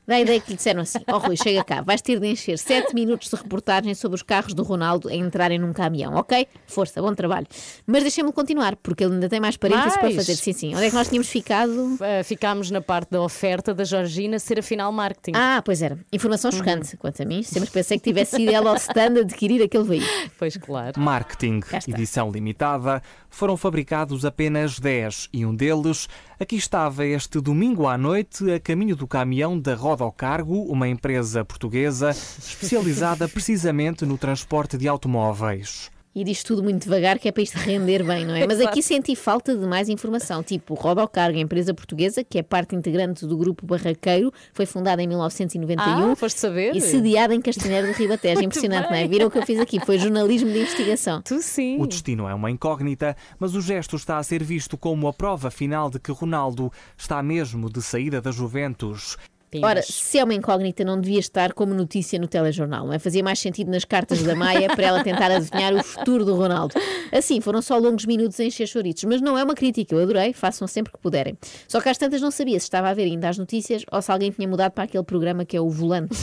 Dá a ideia que lhe disseram assim: Ó Rui, chega cá, vais ter de encher 7 minutos de reportagem sobre os carros do Ronaldo a entrarem num caminhão, ok? Força, bom trabalho. Mas deixem-me continuar, porque ele ainda tem mais parênteses para fazer. Sim, sim. Onde é que nós tínhamos ficado? Uh, ficámos na parte da oferta da Georgina ser afinal marketing. Ah, pois era. Informação chocante, quanto a mim. Sempre pensei que tivesse sido ela ao stand a adquirir aquele veículo. Pois claro. Marketing, edição limitada, foram fabricados apenas 10 e um deles aqui estava este domingo à noite a caminho do caminhão da Roda ao Cargo, uma empresa portuguesa especializada precisamente no transporte de automóveis. E diz tudo muito devagar, que é para isto render bem, não é? Mas aqui senti falta de mais informação. Tipo, Rodocargo, empresa portuguesa, que é parte integrante do grupo Barraqueiro, foi fundada em 1991 Ah, foste saber? e sediada em Castanheiro do Ribatejo. Impressionante, não é? bem. Viram o que eu fiz aqui? Foi jornalismo de investigação. Tu sim. O destino é uma incógnita, mas o gesto está a ser visto como a prova final de que Ronaldo está mesmo de saída da Juventus. Ora, se é uma incógnita, não devia estar como notícia no telejornal, não é? Fazia mais sentido nas cartas da Maia para ela tentar adivinhar o futuro do Ronaldo. Assim, foram só longos minutos a encher choritos, mas não é uma crítica, eu adorei, façam sempre que puderem. Só que às tantas não sabia se estava a ver ainda as notícias ou se alguém tinha mudado para aquele programa que é o Volante.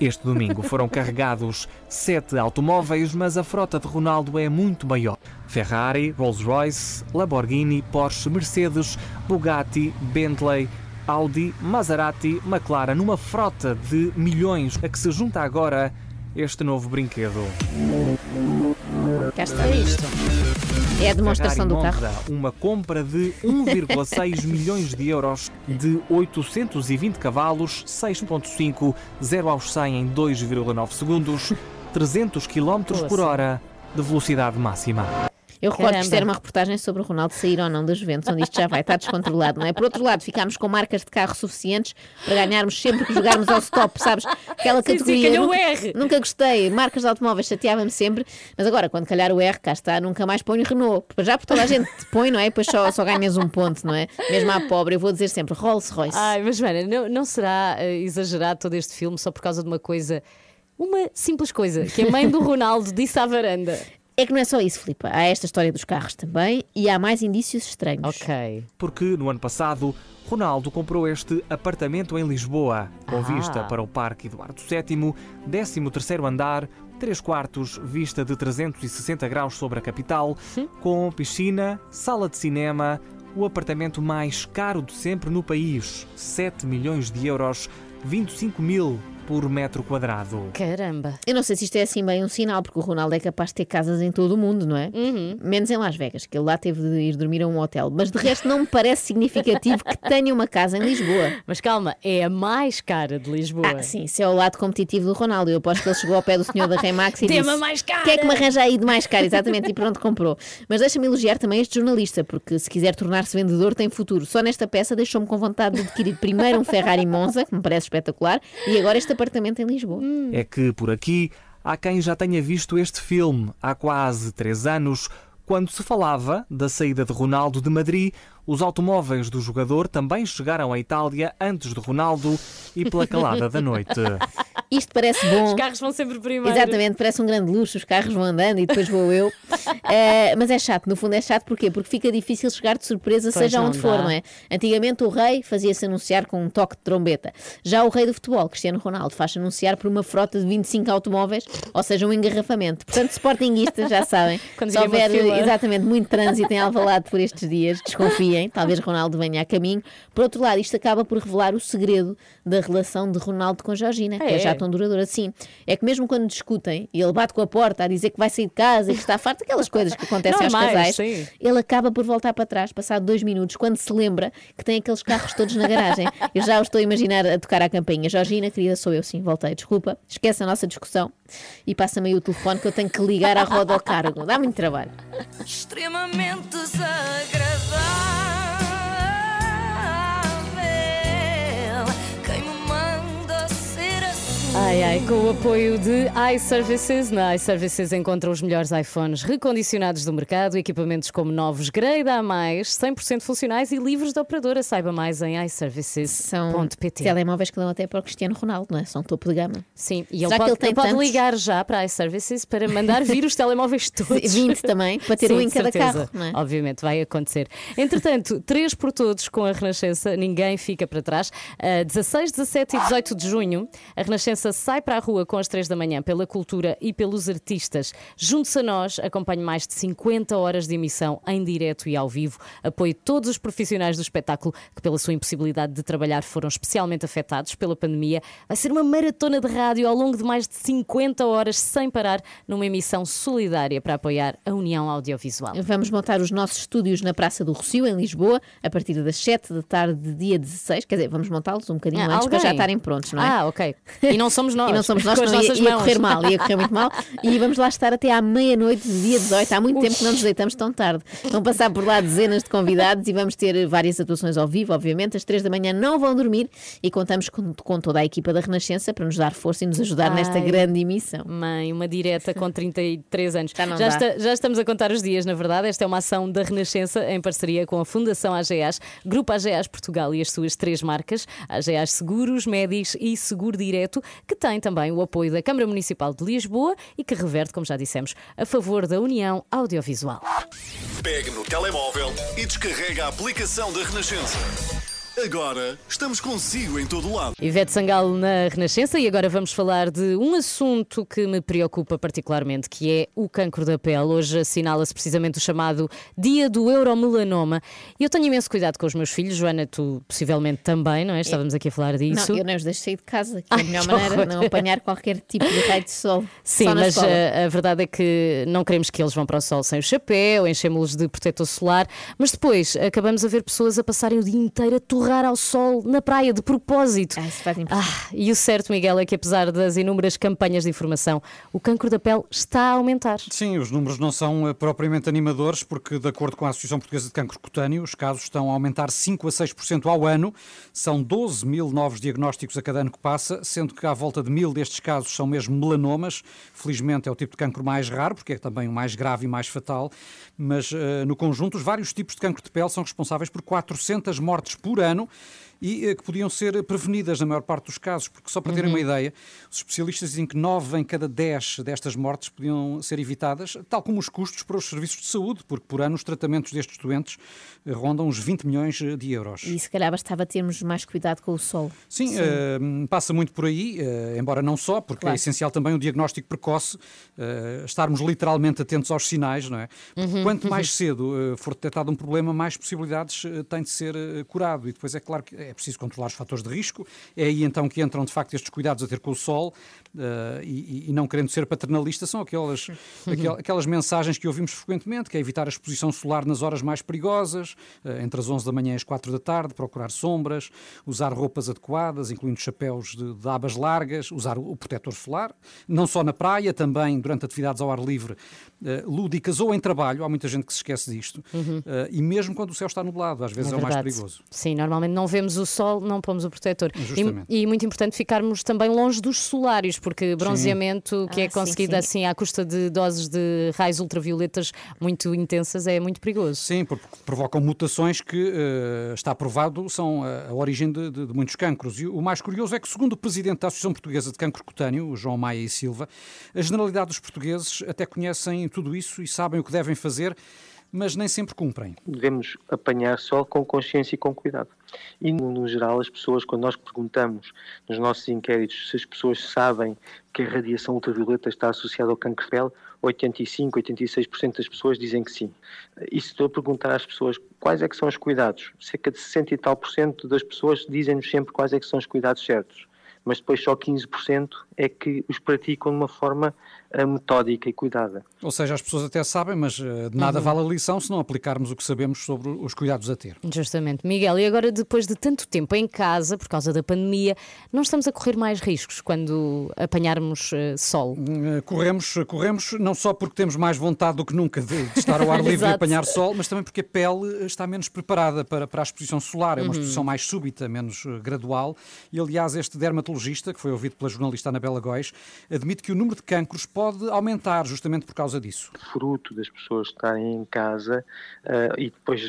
Este domingo foram carregados sete automóveis, mas a frota de Ronaldo é muito maior. Ferrari, Rolls-Royce, Lamborghini, Porsche, Mercedes, Bugatti, Bentley, Audi, Maserati, McLaren, uma frota de milhões a que se junta agora este novo brinquedo. Cá está isto. É a demonstração do carro. Uma compra de 1,6 milhões de euros, de 820 cavalos, 6.5, 0 aos 100 em 2,9 segundos, 300 km por hora de velocidade máxima. Eu recordo que isto era uma reportagem sobre o Ronaldo sair ou não das Juventus, onde isto já vai estar descontrolado, não é? Por outro lado, ficámos com marcas de carro suficientes para ganharmos sempre que jogarmos ao stop, sabes? Aquela Sim, sim, categoria. o nunca, R. nunca gostei, marcas de automóveis chateava-me sempre, mas agora, quando calhar o R, cá está, nunca mais ponho Renault. Já por toda a gente te põe, não é? E depois só, só ganhas um ponto, não é? Mesmo à pobre, eu vou dizer sempre Rolls Royce. Ai, mas Joana, não, não será eh, exagerado todo este filme só por causa de uma coisa, uma simples coisa, que a mãe do Ronaldo disse à varanda. É que não é só isso, Filipe. Há esta história dos carros também e há mais indícios estranhos. Ok. Porque no ano passado, Ronaldo comprou este apartamento em Lisboa, com Ah. vista para o Parque Eduardo VII, 13º andar, 3 quartos, vista de 360 graus sobre a capital, com piscina, sala de cinema, o apartamento mais caro de sempre no país, 7 milhões de euros, 25 mil por metro quadrado. Caramba. Eu não sei se isto é assim bem um sinal, porque o Ronaldo é capaz de ter casas em todo o mundo, não é? Uhum. Menos em Las Vegas, que ele lá teve de ir dormir a um hotel. Mas de resto não me parece significativo que tenha uma casa em Lisboa. Mas calma, é a mais cara de Lisboa. Ah, sim, isso é o lado competitivo do Ronaldo. Eu aposto que ele chegou ao pé do senhor da Remax e Tema disse: mais cara! O que é que me arranja aí de mais caro? Exatamente, e pronto, comprou. Mas deixa-me elogiar também este jornalista, porque se quiser tornar-se vendedor, tem futuro. Só nesta peça deixou-me com vontade de adquirir primeiro um Ferrari Monza, que me parece espetacular, e agora este apartamento em Lisboa. É que por aqui há quem já tenha visto este filme há quase três anos. Quando se falava da saída de Ronaldo de Madrid, os automóveis do jogador também chegaram à Itália antes de Ronaldo e pela calada da noite. Isto parece bom. Os carros vão sempre primeiro. Exatamente, parece um grande luxo, os carros vão andando e depois vou eu. Eh, mas é chato, no fundo é chato porquê? Porque fica difícil chegar de surpresa, Pois seja onde for, dá. não é? Antigamente o rei fazia-se anunciar com um toque de trombeta. Já o rei do futebol, Cristiano Ronaldo, faz-se anunciar por uma frota de 25 automóveis, ou seja, um engarrafamento. Portanto, sportinguistas já sabem, Quando se houver exatamente muito trânsito em Alvalade por estes dias, desconfiem, talvez Ronaldo venha a caminho. Por outro lado, isto acaba por revelar o segredo da relação de Ronaldo com Georgina, que é É. já tão duradoura assim. É que mesmo quando discutem e ele bate com a porta a dizer que vai sair de casa e que está farto, aquelas coisas que acontecem aos Normais, casais, sim. ele acaba por voltar para trás, passado dois minutos, quando se lembra que tem aqueles carros todos na garagem. Eu já o estou a imaginar a tocar à campainha. Georgina, querida, sou eu, sim, voltei, desculpa, esquece a nossa discussão e passa-me aí o telefone que eu tenho que ligar à roda ao cargo. Dá muito trabalho. extremamente desagradável. Ai, ai, com o apoio de iServices. Na iServices encontra os melhores iPhones recondicionados do mercado, equipamentos como novos grade A+, 100% funcionais e livres de operadora. Saiba mais em iServices.pt. Telemóveis que dão até para o Cristiano Ronaldo, não é? São topo de gama. Sim, e ele pode, ele ele pode ligar já para a iServices para mandar vir os telemóveis todos. 20 também, para ter Sim, um em cada certeza. carro, é? Obviamente, vai acontecer. Entretanto, três por todos com a Renascença, ninguém fica para trás. A 16, 17 e 18 de junho, a Renascença sai para a rua com as 3 da manhã pela cultura e pelos artistas. Junte-se a nós, acompanhe mais de 50 horas de emissão em direto e ao vivo. Apoie todos os profissionais do espetáculo que, pela sua impossibilidade de trabalhar, foram especialmente afetados pela pandemia. Vai ser uma maratona de rádio ao longo de mais de 50 horas, sem parar, numa emissão solidária para apoiar a União Audiovisual. Vamos montar os nossos estúdios na Praça do Rocio, em Lisboa, a partir das 7 da tarde de dia 16. Quer dizer, vamos montá-los um bocadinho Ah, antes para já alguém? estarem prontos, não é? Ah, ok. E não somos nós. E não somos nós, Com as não, ia, nossas ia mãos. correr mal, ia correr muito mal. E vamos lá estar até à meia-noite de dia 18. Há muito tempo que não nos deitamos tão tarde. Vão passar por lá dezenas de convidados e vamos ter várias atuações ao vivo, obviamente. Às três da manhã não vão dormir e contamos com, com toda a equipa da Renascença para nos dar força e nos ajudar nesta Ai. grande emissão. Mãe, uma direta com 33 anos. já, dá. está- já estamos a contar os dias, na verdade. Esta é uma ação da Renascença em parceria com a Fundação AGAs, Grupo AGAs Portugal e as suas três marcas, AGAs Seguros, Médis e Seguro Direto, que tem também o apoio da Câmara Municipal de Lisboa e que reverte, como já dissemos, a favor da União Audiovisual. Pegue no telemóvel e descarrega a aplicação da Renascença. Agora estamos consigo em todo lado. Ivete Sangalo na Renascença e agora vamos falar de um assunto que me preocupa particularmente, que é o cancro da pele. Hoje assinala-se precisamente o chamado Dia do Euromelanoma. E eu tenho imenso cuidado com os meus filhos, Joana, tu possivelmente também, não é? Estávamos aqui a falar disso. Não, eu não os deixo sair de casa, que é a Ai, melhor maneira horror. não apanhar qualquer tipo de raio de sol. Sim, só na mas escola. a, a verdade é que não queremos que eles vão para o sol sem o chapéu, enchemos-los de protetor solar, mas depois acabamos a ver pessoas a passarem o dia inteiro a torrar ao sol na praia, de propósito. Ah, e o certo, Miguel, é que apesar das inúmeras campanhas de informação, o cancro da pele está a aumentar. Sim, os números não são eh, propriamente animadores, porque, de acordo com a Associação Portuguesa de Cancro Cutâneo, os casos estão a aumentar 5 a 6% ao ano. São 12 mil novos diagnósticos a cada ano que passa, sendo que à volta de mil destes casos são mesmo melanomas. Felizmente é o tipo de cancro mais raro, porque é também o mais grave e mais fatal. Mas, eh, no conjunto, os vários tipos de cancro de pele são responsáveis por 400 mortes por ano ano e eh, que podiam ser prevenidas na maior parte dos casos, porque só para terem Uhum. uma ideia, os especialistas dizem que 9 em cada 10 destas mortes podiam ser evitadas, tal como os custos para os serviços de saúde, porque por ano os tratamentos destes doentes eh, rondam os 20 milhões de euros. E se calhar bastava termos mais cuidado com o sol. Sim, eh, passa muito por aí, eh, embora não só, porque Claro. é essencial também o diagnóstico precoce, eh, estarmos literalmente atentos aos sinais, não é? Porque Uhum, quanto mais uhum. cedo eh, for detectado um problema, mais possibilidades tem de ser curado. E depois é claro que é preciso controlar os fatores de risco, é aí então que entram de facto estes cuidados a ter com o sol eh, e, e não querendo ser paternalista, são aquelas, aquel- aquelas mensagens que ouvimos frequentemente, que é evitar a exposição solar nas horas mais perigosas, eh, entre as 11 da manhã e as 4 da tarde, procurar sombras, usar roupas adequadas, incluindo chapéus de, de abas largas, usar o, o protetor solar, não só na praia, também durante atividades ao ar livre, eh, lúdicas ou em trabalho, há muita gente que se esquece disto, eh, e mesmo quando o céu está nublado, às vezes é, o mais perigoso. Sim, normalmente não vemos o sol, não pomos o protetor. E, e muito importante ficarmos também longe dos solários, porque bronzeamento que Ah, é sim, conseguido sim. assim à custa de doses de raios ultravioletas muito intensas é muito perigoso. Sim, porque provocam mutações que eh, está provado são a, a origem de, de- de muitos cancros. E o mais curioso é que, segundo o presidente da Associação Portuguesa de Cancro Cutâneo, João Maia e Silva, a generalidade dos portugueses até conhecem tudo isso e sabem o que devem fazer, mas nem sempre cumprem. devemos apanhar sol com consciência e com cuidado. E, no geral, as pessoas, quando nós perguntamos nos nossos inquéritos se as pessoas sabem que a radiação ultravioleta está associada ao cancro de pele, 85, 86% das pessoas dizem que sim. E se estou a perguntar às pessoas quais é que são os cuidados, cerca de 60 e tal por cento das pessoas dizem-nos sempre quais é que são os cuidados certos. Mas depois só 15% é que os praticam de uma forma eh, metódica e cuidada. Ou seja, as pessoas até sabem, mas eh, de nada Uhum. vale a lição se não aplicarmos o que sabemos sobre os cuidados a ter. Justamente. Miguel, e agora depois de tanto tempo em casa, por causa da pandemia, não estamos a correr mais riscos quando apanharmos eh, sol? Eh, Corremos, corremos não só porque temos mais vontade do que nunca de, de estar ao ar livre e apanhar sol, mas também porque a pele está menos preparada para, para a exposição solar. É uma Uhum. exposição mais súbita, menos gradual. E, aliás, este dermatologista, que foi ouvido pela jornalista Anabela Góis, admite que o número de cancros pode aumentar justamente por causa disso. fruto das pessoas estarem em casa eh, e depois,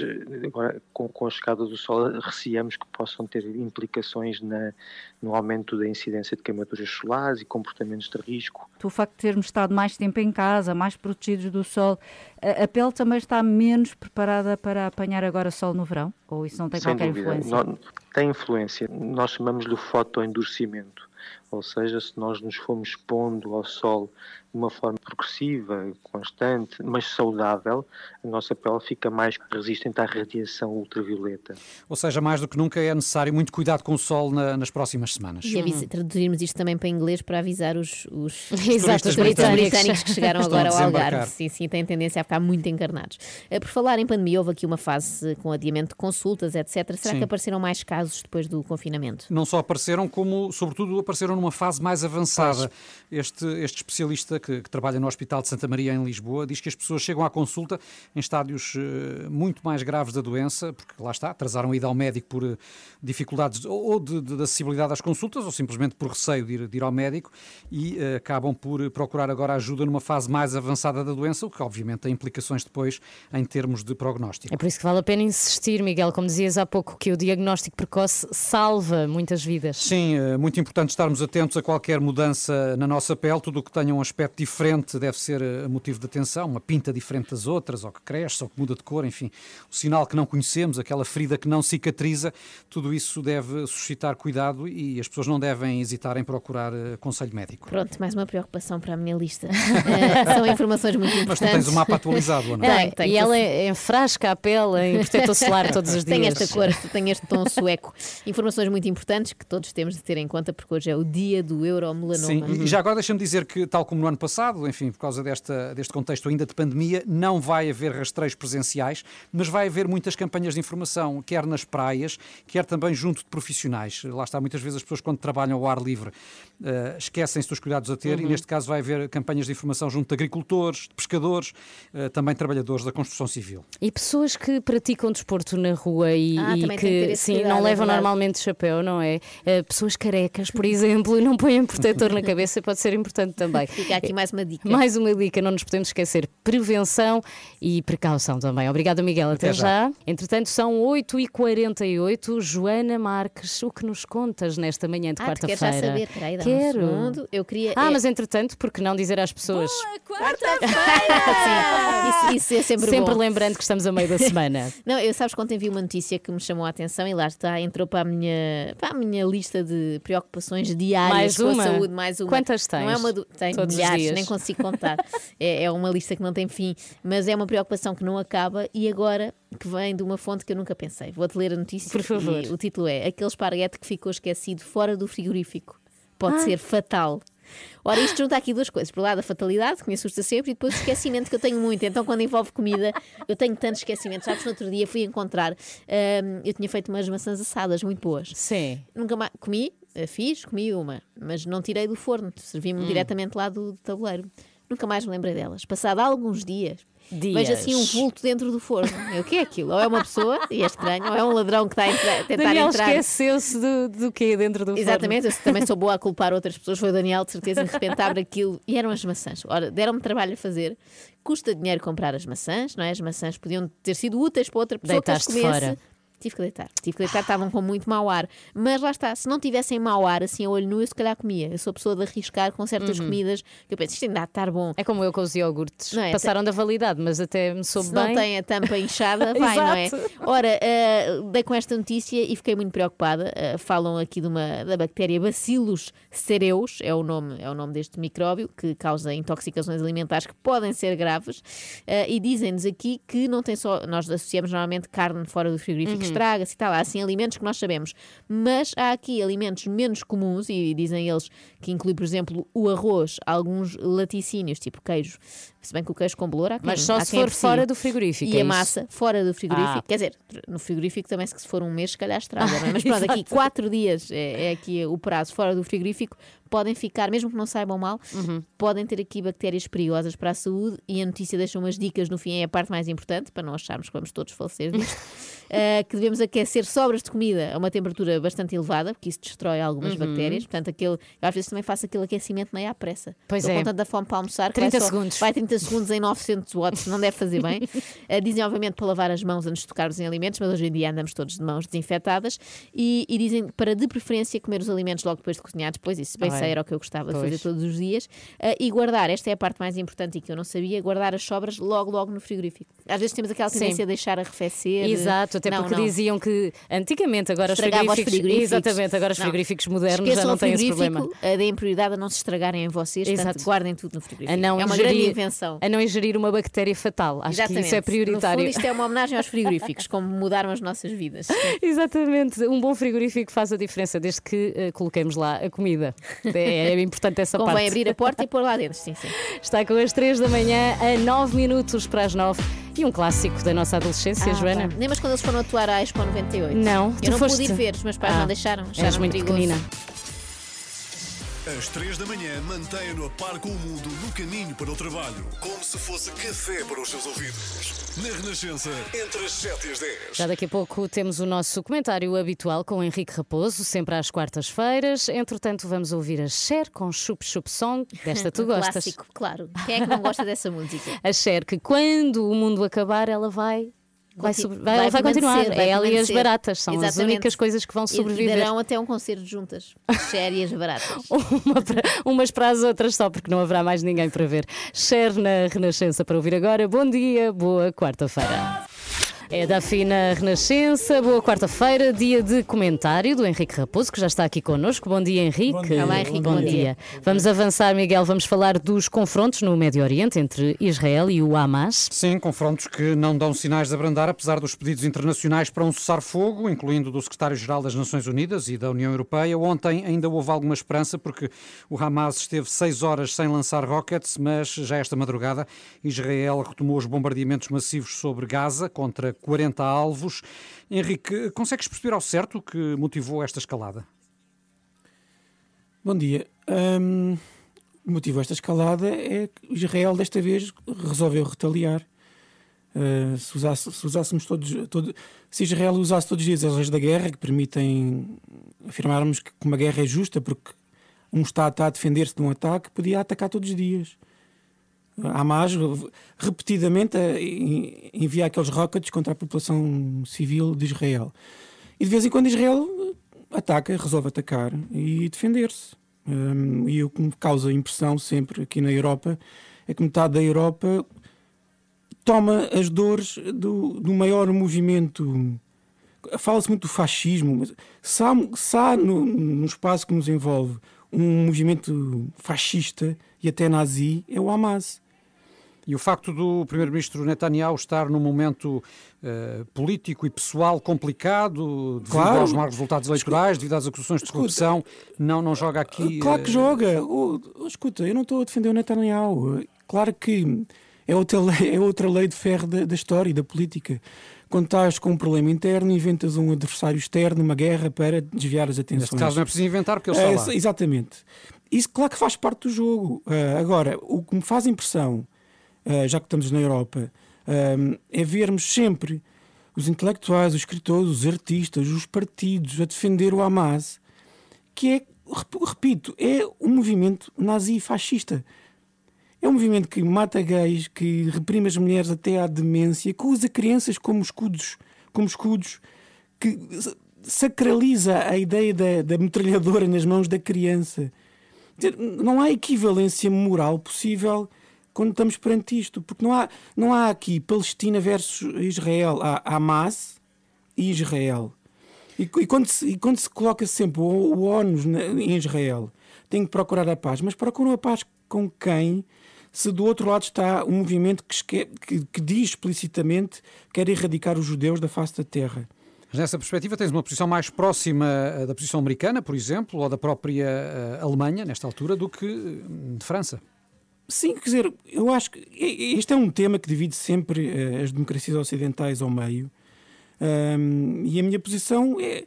agora, com, com a chegada do sol, receamos que possam ter implicações na, no aumento da incidência de queimaduras solares e comportamentos de risco. O facto de termos estado mais tempo em casa, mais protegidos do sol, a, a pele também está menos preparada para apanhar agora sol no verão? Ou isso não tem Sem qualquer dúvida. influência? Nó- tem influência. Nós chamamos-lhe o fotoendurecimento. Ou seja, se nós nos formos expondo ao sol uma forma progressiva, constante, mas saudável, a nossa pele fica mais resistente à radiação ultravioleta. Ou seja, mais do que nunca é necessário muito cuidado com o sol na- nas próximas semanas. E avisa- traduzirmos isto também para inglês para avisar os, os Exato, turistas os britânicos. britânicos que chegaram agora ao. Algarve. Sim, sim, têm tendência a ficar muito encarnados. Eh, Por falar em pandemia, houve aqui uma fase com adiamento de consultas, etc. Será Sim. que apareceram mais casos depois do confinamento? Não só apareceram, como, sobretudo, apareceram numa fase mais avançada. Este, este especialista que, que trabalha no Hospital de Santa Maria, em Lisboa, diz que as pessoas chegam à consulta em estádios eh, muito mais graves da doença, porque lá está, atrasaram a ida ao médico por eh, dificuldades ou ou de, de acessibilidade às consultas, ou simplesmente por receio de ir, de ir ao médico, e eh, acabam por procurar agora ajuda numa fase mais avançada da doença, o que obviamente tem implicações depois em termos de prognóstico. É por isso que vale a pena insistir, Miguel, como dizias há pouco, que o diagnóstico precoce salva muitas vidas. Sim, muito importante estarmos atentos a qualquer mudança na nossa pele. Tudo o que tenha um aspecto diferente deve ser eh, motivo de atenção. Uma pinta diferente das outras, ou que cresce, ou que muda de cor, enfim. O sinal que não conhecemos, aquela ferida que não cicatriza, tudo isso deve suscitar cuidado e as pessoas não devem hesitar em procurar eh, conselho médico. Pronto, mais uma preocupação para a minha lista. Eh, são informações muito Mas tu importantes. tens o mapa atualizado, não? Tenho, tenho. e ela enfrasca a pele em protetor solar todos os dias. Tem esta cor, tem este tom sueco. Informações muito importantes que todos temos de ter em conta, porque hoje é o dia do euromelanoma. Sim, e já agora deixa-me dizer que, tal como no ano passado, enfim, por causa desta, deste contexto ainda de pandemia, não vai haver rastreios presenciais, mas vai haver muitas campanhas de informação, quer nas praias, quer também junto de profissionais. Lá está, muitas vezes as pessoas, quando trabalham ao ar livre, eh, esquecem-se dos cuidados a ter, e Uhum. neste caso vai haver campanhas de informação junto de agricultores, de pescadores, eh, também trabalhadores da construção civil. E pessoas que praticam desporto na rua e, Ah, e que sim, cuidado, não é levam verdade. normalmente chapéu, não é? Eh, pessoas carecas, por exemplo, exemplo, e não põem protetor na cabeça, pode ser importante também. Aqui mais uma dica. Mais uma dica, não nos podemos esquecer: prevenção e precaução também. Obrigada, Miguel. Até, Até já. já. Entretanto, são 8h48. Joana Marques, o que nos contas nesta manhã de Ah, quarta-feira? saber? Peraí, dá um Quero. segundo. Eu queria. Ah, é- mas entretanto, por que não dizer às pessoas? Sim, isso, isso é sempre, Sempre bom. lembrando que estamos a meio da semana. Não, eu sabes quando vi uma notícia que me chamou a atenção e lá está, entrou para a minha, para a minha lista de preocupações diárias Mais com uma? a saúde, mais uma. Quantas tens? Não é uma do... Tenho Todos os milhares, nem consigo contar. é, é uma lista que não tem fim, mas é uma preocupação que não acaba e agora que vem de uma fonte que eu nunca pensei. Vou-te ler a notícia. Por favor. O título é Aquele esparguete que ficou esquecido fora do frigorífico. Pode Ah. ser fatal. Ora, isto junta aqui duas coisas. Por um lado, a fatalidade, que me assusta sempre, e depois o esquecimento, que eu tenho muito. Então, quando envolve comida, eu tenho tantos esquecimentos. Sabes, no outro dia fui encontrar, hum, eu tinha feito umas maçãs assadas muito boas. Sim. Nunca mais. Comi, fiz, comi uma, mas não tirei do forno, servi-me Hum. diretamente lá do, do tabuleiro. Nunca mais me lembrei delas. Passado alguns dias, Dias. vejo assim um vulto dentro do forno. O que é aquilo? Ou é uma pessoa, e é estranho, ou é um ladrão que está a, entra- a tentar Daniel entrar. esqueceu-se do, do quê dentro do Exatamente, forno? eu também sou boa a culpar outras pessoas. Foi o Daniel, de certeza, que de repente abre aquilo e eram as maçãs. Ora, deram-me trabalho a fazer. Custa dinheiro comprar as maçãs, não é? As maçãs podiam ter sido úteis para outra pessoa Deitaste que as comesse. fora. Tive que deitar, tive que deitar, estavam com muito mau ar. Mas lá está, se não tivessem mau ar, assim a olho nu, eu se calhar comia. Eu sou pessoa de arriscar com certas Uhum. comidas que eu penso, isto ainda há de estar bom. É como eu com os iogurtes. É? Passaram da validade, mas até me soube Se bem. não tem a tampa inchada, vai, não é? Ora, eh, dei com esta notícia e fiquei muito preocupada. Eh, falam aqui de uma, da bactéria Bacillus cereus, é o, nome, é o nome deste micróbio, que causa intoxicações alimentares que podem ser graves. Eh, e dizem-nos aqui que não tem só. Nós associamos normalmente carne fora do frigorífico, Uhum. Estraga-se e tal. Há assim alimentos que nós sabemos. Mas há aqui alimentos menos comuns, e dizem eles que inclui, por exemplo, o arroz, alguns laticínios, tipo queijo. Se bem que o queijo com bolor há quem, Mas só se for fora do frigorífico, E é a massa fora do frigorífico. Ah. Quer dizer, no frigorífico também, se for um mês, se calhar estraga, é? Mas pronto, aqui quatro dias é, é aqui o prazo fora do frigorífico. Podem ficar, mesmo que não saibam mal, Uhum. podem ter aqui bactérias perigosas para a saúde. E a notícia deixa umas dicas no fim, é a parte mais importante, para não acharmos que vamos todos falecer disto. Uh, que devemos aquecer sobras de comida a uma temperatura bastante elevada, porque isso destrói algumas Uhum. bactérias. Portanto, aquele, eu às vezes também faço aquele aquecimento meio à pressa. Pois Estou é. com tanta fome para almoçar que 30 vai, só- segundos. vai 30 segundos em 900 watts, não deve fazer bem. Uh, dizem, obviamente, para lavar as mãos antes de tocarmos em alimentos, mas hoje em dia andamos todos de mãos desinfetadas. E, e dizem para, de preferência, comer os alimentos logo depois de cozinhados. Pois isso, bem Ah, é. sei, era o que eu gostava de fazer Pois. todos os dias. Uh, e guardar, esta é a parte mais importante e que eu não sabia, guardar as sobras logo, logo no frigorífico. Às vezes temos aquela Sim. tendência a deixar arrefecer. Exato, até Não, porque não. diziam que antigamente agora os Estragava os frigoríficos, frigoríficos. exatamente, agora os Não. frigoríficos modernos Esqueçam já não têm esse problema. eh, Deem prioridade a não se estragarem em vocês, portanto, Exato. guardem tudo no frigorífico. A não é uma ingerir, grande invenção. A não ingerir uma bactéria fatal. Acho que isso é prioritário. No fundo, isto é uma homenagem aos frigoríficos, como mudaram as nossas vidas. Exatamente, um bom frigorífico faz a diferença desde que eh, coloquemos lá a comida. É, é importante essa Convém parte. abrir a porta e pôr lá dentro, sim, sim. Está com as 3 da manhã, a 9 minutos para as 9 e um clássico da nossa adolescência, Ah, Joana. pá. Lembras quando eles foram atuar à Expo 98? Não, Eu não foste? pude ir ver, os meus pais Ah, não deixaram. acharam muito perigoso. pequenina. Às 3 da manhã, mantenha-no a par com o mundo no caminho para o trabalho, como se fosse café para os seus ouvidos. Na Renascença, entre as 7 e as 10. Já daqui a pouco temos o nosso comentário habitual com o Henrique Raposo, sempre às quartas-feiras. Entretanto, vamos ouvir a Cher com Chup Chup Song. Desta tu Um gostas. Clássico, claro. Quem é que não gosta dessa música? A Cher, que quando o mundo acabar, ela vai. Vai, sobre- vai, ela vai continuar. vai é ela e as baratas. São as Exatamente. únicas coisas que vão sobreviver. E darão até um concerto juntas. Cher e as baratas. Uma para- umas para as outras só, porque não haverá mais ninguém para ver. Cher na Renascença para ouvir agora. Bom dia, boa quarta-feira. É da Fina Renascença, boa quarta-feira, dia de comentário do Henrique Raposo, que já está aqui connosco. Bom dia, Henrique. Bom dia. Olá, Henrique, Bom, bom dia. dia. Vamos avançar, Miguel, vamos falar dos confrontos no Médio Oriente entre Israel e o Hamas. Sim, confrontos que não dão sinais de abrandar, apesar dos pedidos internacionais para um cessar-fogo, incluindo do Secretário-Geral das Nações Unidas e da União Europeia. Ontem ainda houve alguma esperança, porque o Hamas esteve seis horas sem lançar rockets, mas já esta madrugada Israel retomou os bombardeamentos massivos sobre Gaza, contra 40 alvos. Henrique, consegues perceber ao certo o que motivou esta escalada? Bom dia. Hum, o motivo desta escalada é que Israel desta vez resolveu retaliar. Uh, se, usasse- se usássemos todos, todo- se Israel usasse todos os dias as leis da guerra que permitem afirmarmos que uma guerra é justa porque um Estado está a defender-se de um ataque, podia atacar todos os dias. Hamas repetidamente envia aqueles rockets contra a população civil de Israel. E de vez em quando Israel ataca, resolve atacar e defender-se. Hum, e o que me causa impressão sempre aqui na Europa é que metade da Europa toma as dores do, do maior movimento. Fala-se muito do fascismo, mas se há, se há no, no espaço que nos envolve um movimento fascista e até nazi, é o Hamas. E o facto do Primeiro-Ministro Netanyahu estar num momento eh, político e pessoal complicado, devido Claro. aos maus resultados eleitorais, devido às acusações de corrupção, não, não joga aqui. Claro que eh, joga. Oh, oh, escuta, eu não estou a defender o Netanyahu. Claro que é outra lei, é outra lei de ferro da, da história e da política. Quando estás com um problema interno, inventas um adversário externo, uma guerra para desviar as atenções. Neste caso não é preciso inventar, porque ele É, está lá. Exatamente. Isso, claro que faz parte do jogo. Ah, agora, o que me faz impressão, já que estamos na Europa, ah, é vermos sempre os intelectuais, os escritores, os artistas, os partidos a defender o Hamas, que é, rep- repito, é um movimento nazi-fascista. É um movimento que mata gays, que reprime as mulheres até à demência, que usa crianças como escudos, como escudos, que sacraliza a ideia da, da metralhadora nas mãos da criança. Não há equivalência moral possível quando estamos perante isto, porque não há, não há aqui Palestina versus Israel, há Hamas e Israel. E, e quando, se, e quando se coloca sempre o, o ONU em Israel, tem que procurar a paz, mas procuram a paz com quem? Se do outro lado está um movimento que, que- que diz explicitamente que quer erradicar os judeus da face da terra. Mas nessa perspectiva tens uma posição mais próxima eh, da posição americana, por exemplo, ou da própria eh, Alemanha, nesta altura, do que eh, de França. Sim, quer dizer, eu acho que este é um tema que divide sempre eh, as democracias ocidentais ao meio. Ahm, e a minha posição é.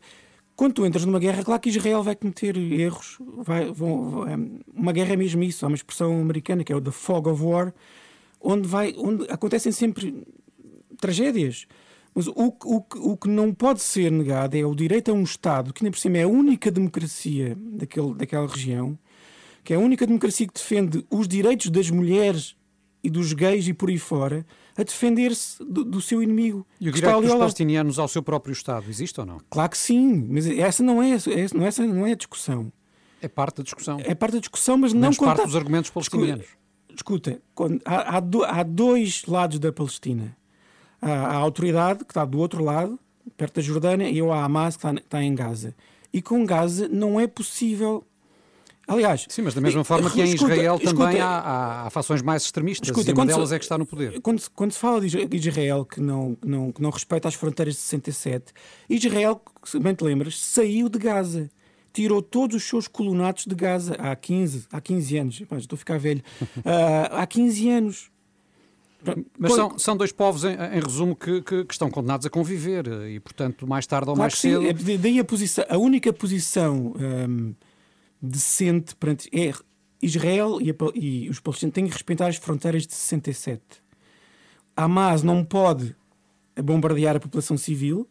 Quando tu entras numa guerra, claro que Israel vai cometer erros. Vai, vão- vai- uma guerra é mesmo isso. Há uma expressão americana que é o the fog of war, onde, vai, onde acontecem sempre tragédias. Mas o, o, o que não pode ser negado é o direito a um Estado, que ainda por cima é a única democracia daquele, daquela região, que é a única democracia que defende os direitos das mulheres e dos gays e por aí fora, a defender-se do, do seu inimigo. E o que direito dos palestinianos ao seu próprio Estado, existe ou não? Claro que sim, mas essa não é, essa não é, essa não é a discussão. É parte da discussão. É parte da discussão, mas não conta... parte dos argumentos palestinianos. Escuta, quando- há, há do- há dois lados da Palestina. Há a autoridade, que está do outro lado, perto da Jordânia, e a Hamas, que está, está em Gaza. E com Gaza não é possível. Aliás. Sim, mas da mesma forma que em escuta, Israel escuta, também há, há, há fações mais extremistas Escuta, e uma delas se- é que está no poder. Quando, se- quando se fala de Isra- de Israel que não, não, que não respeita as fronteiras de 67, Israel, se bem te lembras, saiu de Gaza. Tirou todos os seus colonatos de Gaza há 15, há 15 anos. Já estou a ficar velho. Ah, há 15 anos. Mas são, são dois povos, em, em resumo, que, que- que estão condenados a conviver e, portanto, mais tarde ou Claro mais que sim, cedo. é daí a posição, a única posição hum, decente perante é Israel e, a e os palestinos têm que respeitar as fronteiras de 67. Hamas não pode bombardear a população civil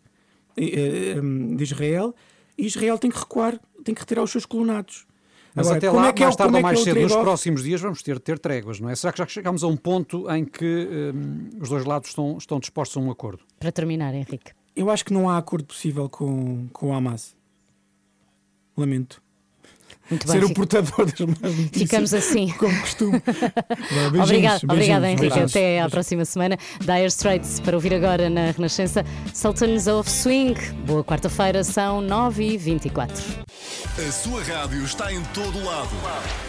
eh, hum, de Israel e Israel tem que recuar, tem que retirar os seus colonatos. Mas Agora, até como lá, é que é mais tarde como ou é mais é cedo, nos próximos dias, vamos ter de ter tréguas, não é? Será que já chegamos a um ponto em que hum, os dois lados estão, estão dispostos a um acordo? Para terminar, Henrique. Eu acho que não há acordo possível com, com o Hamas. Lamento. Muito bem, Ser o fica- portador das más notícias. Ficamos assim. Como costume. Vá, beijinhos, Obrigada, Henrique. beijinhos. Até à próxima semana. Dire Straits para ouvir agora na Renascença. Sultans of Swing. Boa quarta-feira, são 9h24. A sua rádio está em todo lado.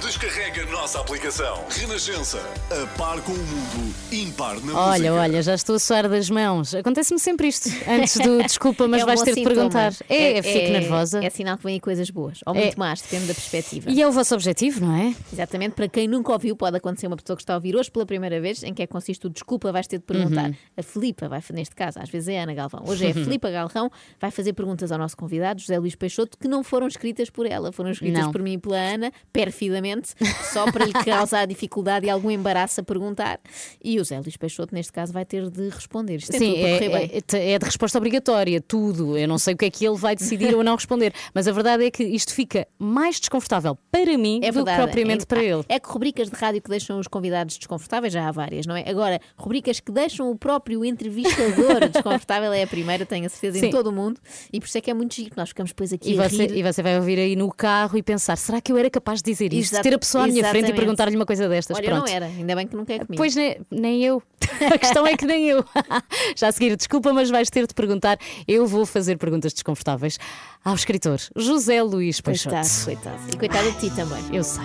Descarrega a nossa aplicação. Renascença. A par com o mundo. Impar na Olha, música. olha, já estou a suar das mãos. Acontece-me sempre isto. Antes do desculpa, mas É um vais ter de perguntar. É, fico nervosa. É sinal que vêm coisas boas. Ou É. muito mais, depende da perspectiva. E é o vosso objetivo, não é? Exatamente, para quem nunca ouviu, pode acontecer uma pessoa que está a ouvir hoje pela primeira vez, em que é que consiste o desculpa, vais ter de perguntar. Uhum. A Filipa vai, neste caso, às vezes é a Ana Galvão. Hoje é a Filipa Galvão, vai fazer perguntas ao nosso convidado, José Luís Peixoto, que não foram escritas por ela, foram escritas Não. por mim e pela Ana, perfidamente, só para lhe causar dificuldade e algum embaraço a perguntar. E o José Luís Peixoto, neste caso, vai ter de responder. Isto é Sim, é, bem. é- é de resposta obrigatória, tudo. Eu não sei o que é que ele vai decidir ou não responder, mas a verdade é que isto fica mais desconfortável desconfortável para mim É do que propriamente é, para ele. É que rubricas de rádio que deixam os convidados desconfortáveis já há várias, não é? Agora, rubricas que deixam o próprio entrevistador desconfortável é a primeira, tenho a certeza, Sim. em todo o mundo. E por isso é que é muito giro. Nós ficamos depois aqui E a você, rir. e você vai ouvir aí no carro e pensar: será que eu era capaz de dizer isto? Exato- Ter a pessoa à minha frente e exatamente. perguntar-lhe uma coisa destas. Olha, eu não Pronto. era, ainda bem que nunca é comigo. Pois nem, nem eu. A questão é que nem eu. Já a seguir, desculpa, mas vais ter de perguntar. Eu vou fazer perguntas desconfortáveis ao escritor José Luís Peixoto. Coitado, coitado. E coitado de ti também. Eu sei.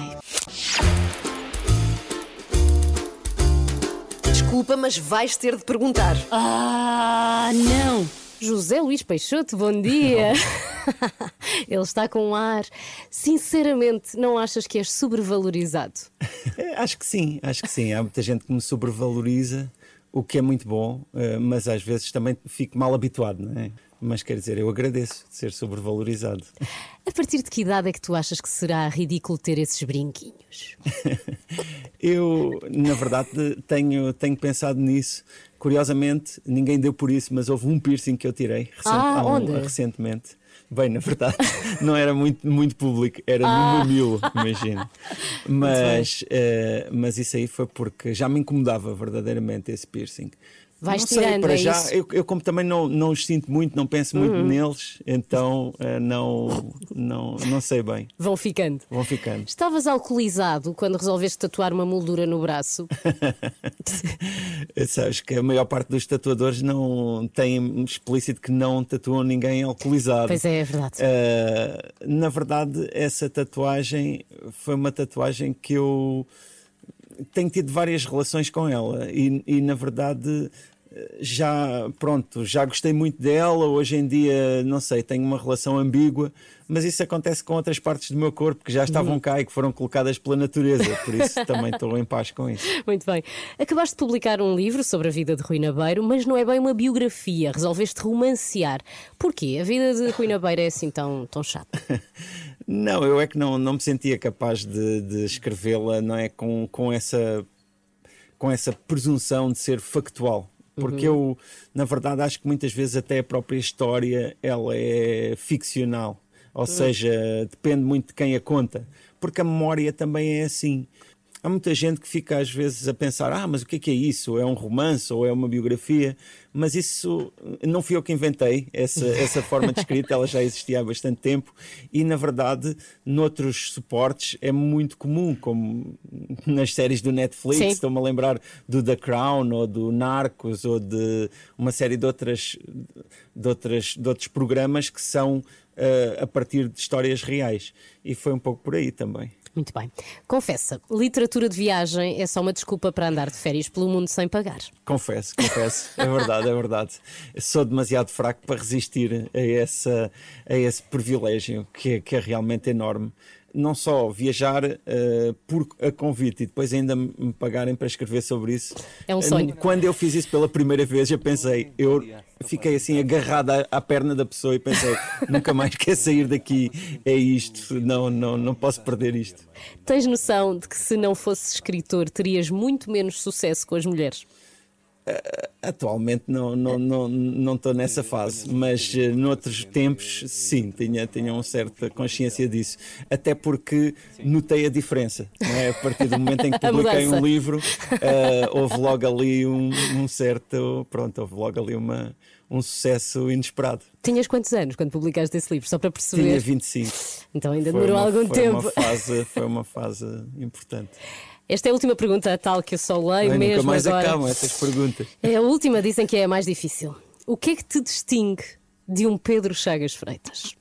Desculpa, mas vais ter de perguntar. Ah, não! José Luís Peixoto, bom dia! Ele está com um ar. Sinceramente, não achas que és sobrevalorizado? Acho que sim, acho que sim. Há muita gente que me sobrevaloriza, o que é muito bom, eh, mas às vezes também fico mal habituado, não é? Mas quer dizer, eu agradeço de ser sobrevalorizado. A partir de que idade é que tu achas que será ridículo ter esses brinquinhos? Eu, na verdade, tenho, tenho pensado nisso. Curiosamente, ninguém deu por isso, mas houve um piercing que eu tirei recent- Ah, um- recentemente. Bem, na verdade, não era muito, muito público, era Ah. no mamilo, imagino. Mas, eh, mas isso aí foi porque já me incomodava verdadeiramente esse piercing. Vais não sei, tirando, para é já, eu, eu como também não, não os sinto muito, não penso muito Uhum. neles, então eh, não, não, não sei bem. Vão ficando. Vão ficando. Estavas alcoolizado quando resolveste tatuar uma moldura no braço? Sabes que a maior parte dos tatuadores não tem explícito que não tatuam ninguém alcoolizado. Pois é, é verdade. Ah, na verdade, essa tatuagem foi uma tatuagem que eu tenho tido várias relações com ela e, e, na verdade já pronto já gostei muito dela hoje em dia não sei tenho uma relação ambígua mas isso acontece com outras partes do meu corpo que já estavam Uhum. cá e que foram colocadas pela natureza por isso também estou em paz com isso Muito bem. Acabaste de publicar um livro sobre a vida de Rui Nabeiro, mas não é bem uma biografia. Resolveste romancear. Porquê? A vida de Rui Nabeiro é assim tão, tão chata? Não, eu é que não, não me sentia capaz de, de escrevê-la, não é? Com, com, essa, com essa presunção de ser factual. Porque Uhum. eu, na verdade, acho que muitas vezes até a própria história ela é ficcional. Ou Hum. seja, depende muito de quem a conta. Porque a memória também é assim. Há muita gente que fica às vezes a pensar: ah, mas o que é que é isso? É um romance ou é uma biografia? Mas isso não fui eu que inventei, essa, essa forma de escrita, ela já existia há bastante tempo e, na verdade, noutros suportes é muito comum, como nas séries do Netflix, estou-me a lembrar do The Crown ou do Narcos ou de uma série de, outras, de, outras, de outros programas que são eh, a partir de histórias reais. E foi um pouco por aí também. Muito bem. Confessa, literatura de viagem é só uma desculpa para andar de férias pelo mundo sem pagar. Confesso, confesso. É verdade, é verdade. Sou demasiado fraco para resistir a, essa, a esse privilégio que é, que é realmente enorme. Não só viajar eh, por a convite e depois ainda me pagarem para escrever sobre isso. É um sonho. Quando eu fiz isso pela primeira vez, eu pensei, eu fiquei assim agarrado à, à perna da pessoa e pensei, nunca mais quer sair daqui. É isto, não, não, não posso perder isto. Tens noção de que se não fosses escritor terias muito menos sucesso com as mulheres? Atualmente não estou não, não, estou nessa fase, mas eh, noutros tempos sim, tinha, tinha uma certa consciência disso. Até porque notei a diferença. não é? A partir do momento em que publiquei um livro, eh, houve logo ali um, um certo. Pronto, houve logo ali uma, um sucesso inesperado. Tinhas quantos anos quando publicaste esse livro? Só para perceber. Tinha 25. Então ainda Foi demorou uma- algum foi tempo. Uma fase, foi uma fase importante. Esta é a última pergunta, tal que eu só leio Ai, mesmo nunca mais agora. acabam essas perguntas. É a última, dizem que é a mais difícil. O que é que te distingue de um Pedro Chagas Freitas?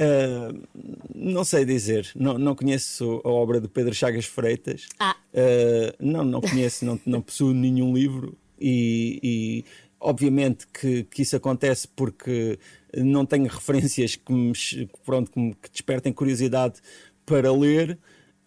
Uh, não sei dizer, não, não conheço a obra de Pedro Chagas Freitas. Ah. Uh, não, não conheço, não, não possuo nenhum livro e, e obviamente que, que isso acontece porque não tenho referências que, me, pronto, que, me, que despertem curiosidade para ler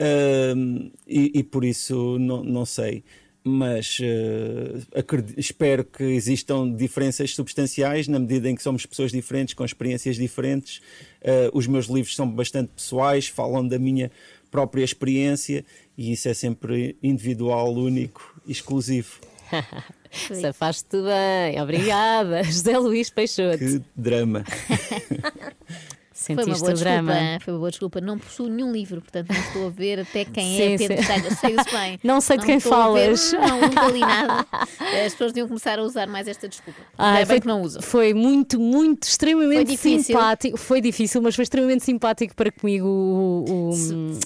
uh, e, e por isso não, não sei mas uh, acredito, espero que existam diferenças substanciais na medida em que somos pessoas diferentes, com experiências diferentes. Uh, os meus livros são bastante pessoais, falam da minha própria experiência e isso é sempre individual, único exclusivo. Safaste bem, obrigada. José Luís Peixoto. Que drama. Foi uma Sentiste boa o drama. desculpa, foi uma boa desculpa. Não possuo nenhum livro, portanto não estou a ver até quem Sim, é Pedro. Chagas. Sei-se bem. Não sei de quem ver, falas. Não, nunca li nada. As pessoas deviam começar a usar mais esta desculpa. Ai, é bem que não usam. foi muito, muito, extremamente Foi simpático. Foi difícil, mas foi extremamente simpático para comigo o, o,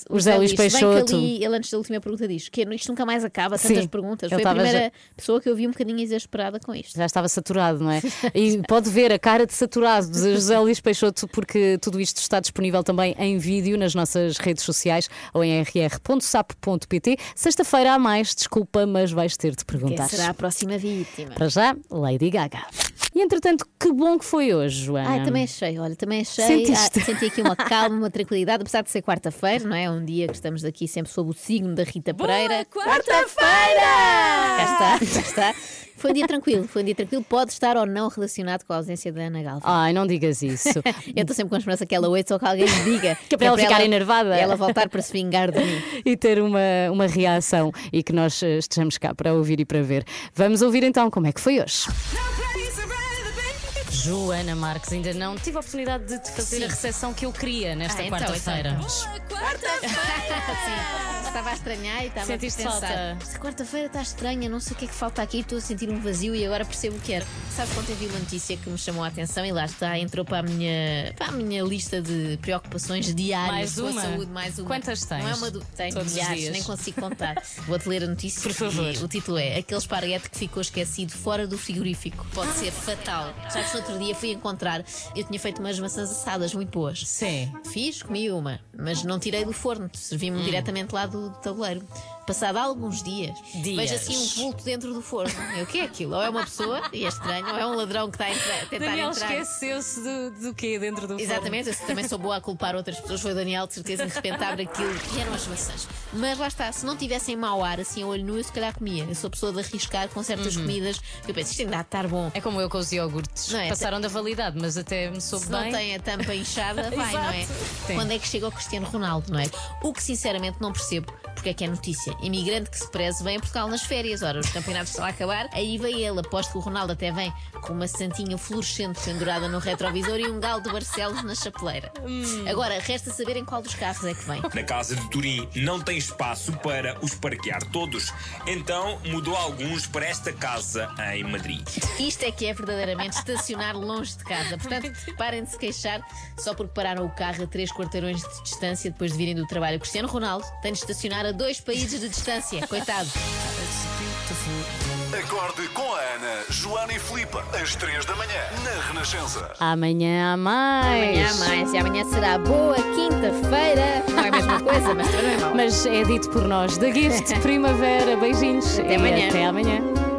o José Luís Luís, se bem que Peixoto. ali, ele antes da última pergunta diz que isto nunca mais acaba, tantas Sim, perguntas. Foi a primeira pessoa que eu vi um bocadinho exasperada com isto. Já estava saturado, não é? E pode ver a cara de saturado de José Luís Peixoto, porque tudo isto está disponível também em vídeo nas nossas redes sociais ou em rr.sapo.pt. Sexta-feira há mais, desculpa, mas vais ter de Quem perguntar. será a próxima vítima? Para já, Lady Gaga. E entretanto, que bom que foi hoje, Joana. Ai, também achei, olha, também achei. Sentiste? ah, senti aqui uma calma, uma tranquilidade, apesar de ser quarta-feira, não é? Um dia que estamos aqui sempre sob o signo da Rita Pereira. Quarta-feira! Já está, já está. Foi um dia tranquilo, foi um dia tranquilo. Pode estar ou não relacionado com a ausência da Ana Galva. Ai, não digas isso. Eu estou sempre com a esperança que ela ouça ou que alguém lhe diga. Que é para ela ficar enervada. E ela voltar para se vingar de mim. e ter uma, uma reação e que nós eh, estejamos cá para ouvir e para ver. Vamos ouvir então como é que foi hoje. Joana Marques, ainda não tive a oportunidade de te fazer Sim. a recepção que eu queria nesta Ah, então, quarta-feira. então. Sim, estava a estranhar e estava Sentiste a pensar. falta? Esta quarta-feira está estranha, não sei o que é que falta aqui, estou a sentir um vazio e agora percebo o que era. Sabes, ontem vi uma notícia que me chamou a atenção e lá está, entrou para a minha, para a minha lista de preocupações diárias Mais com a uma? saúde, mais uma. Quantas tens? Não é uma do... Tenho Todos os milhares, dias? nem consigo contar. Vou-te ler a notícia. Por favor. O título é Aquele esparguete que ficou esquecido fora do frigorífico. Pode ser fatal. Já outro dia fui encontrar, eu tinha feito umas maçãs assadas muito boas. Sim. Fiz, comi uma, mas não tirei do forno, servi-me Hum. diretamente lá do tabuleiro. Passado alguns dias, Dias. vejo assim um vulto dentro do forno. Eu, o que é aquilo? Ou é uma pessoa, e é estranho, ou é um ladrão que está a, entrar- a tentar Daniel entrar. esqueceu-se do, do quê dentro do Exatamente, eu forno? também sou boa a culpar outras pessoas. Foi o Daniel, de certeza, de repente abre aquilo e eram as maçãs. Mas lá está, se não tivessem mau ar, assim, a olho nu, eu se calhar comia. Eu sou pessoa de arriscar com certas Uhum. comidas. Eu penso, isto ainda há de estar bom. É como eu com os iogurtes. Não é? Passaram da validade, mas até me soube Se bem. não tem a tampa inchada, vai, não é? Sim. Quando é que chega o Cristiano Ronaldo, não é? O que sinceramente não percebo, porque é que é notícia. Imigrante que se preze vem a Portugal nas férias. Ora, os campeonatos estão a acabar, aí vem ele. Aposto que o Ronaldo até vem com uma santinha fluorescente pendurada no retrovisor e um galo de Barcelos na chapeleira. Hum. Agora, resta saber em qual dos carros é que vem. Na casa de Turim não tem espaço para os parquear todos, então mudou alguns para esta casa em Madrid. Isto é que é verdadeiramente estacionar longe de casa. Portanto, parem de se queixar só porque pararam o carro a três quarteirões de distância depois de virem do trabalho. Cristiano Ronaldo tem de estacionar a dois países de distância. Coitado. Acorde com a Ana, Joana e Filipe, às 3 da manhã, na Renascença. Amanhã há mais. Amanhã há mais. E amanhã será boa quinta-feira. Não é a mesma coisa, mas também não é mau. Mas é dito por nós. Da Gift Primavera. Beijinhos. Até e amanhã. Até amanhã.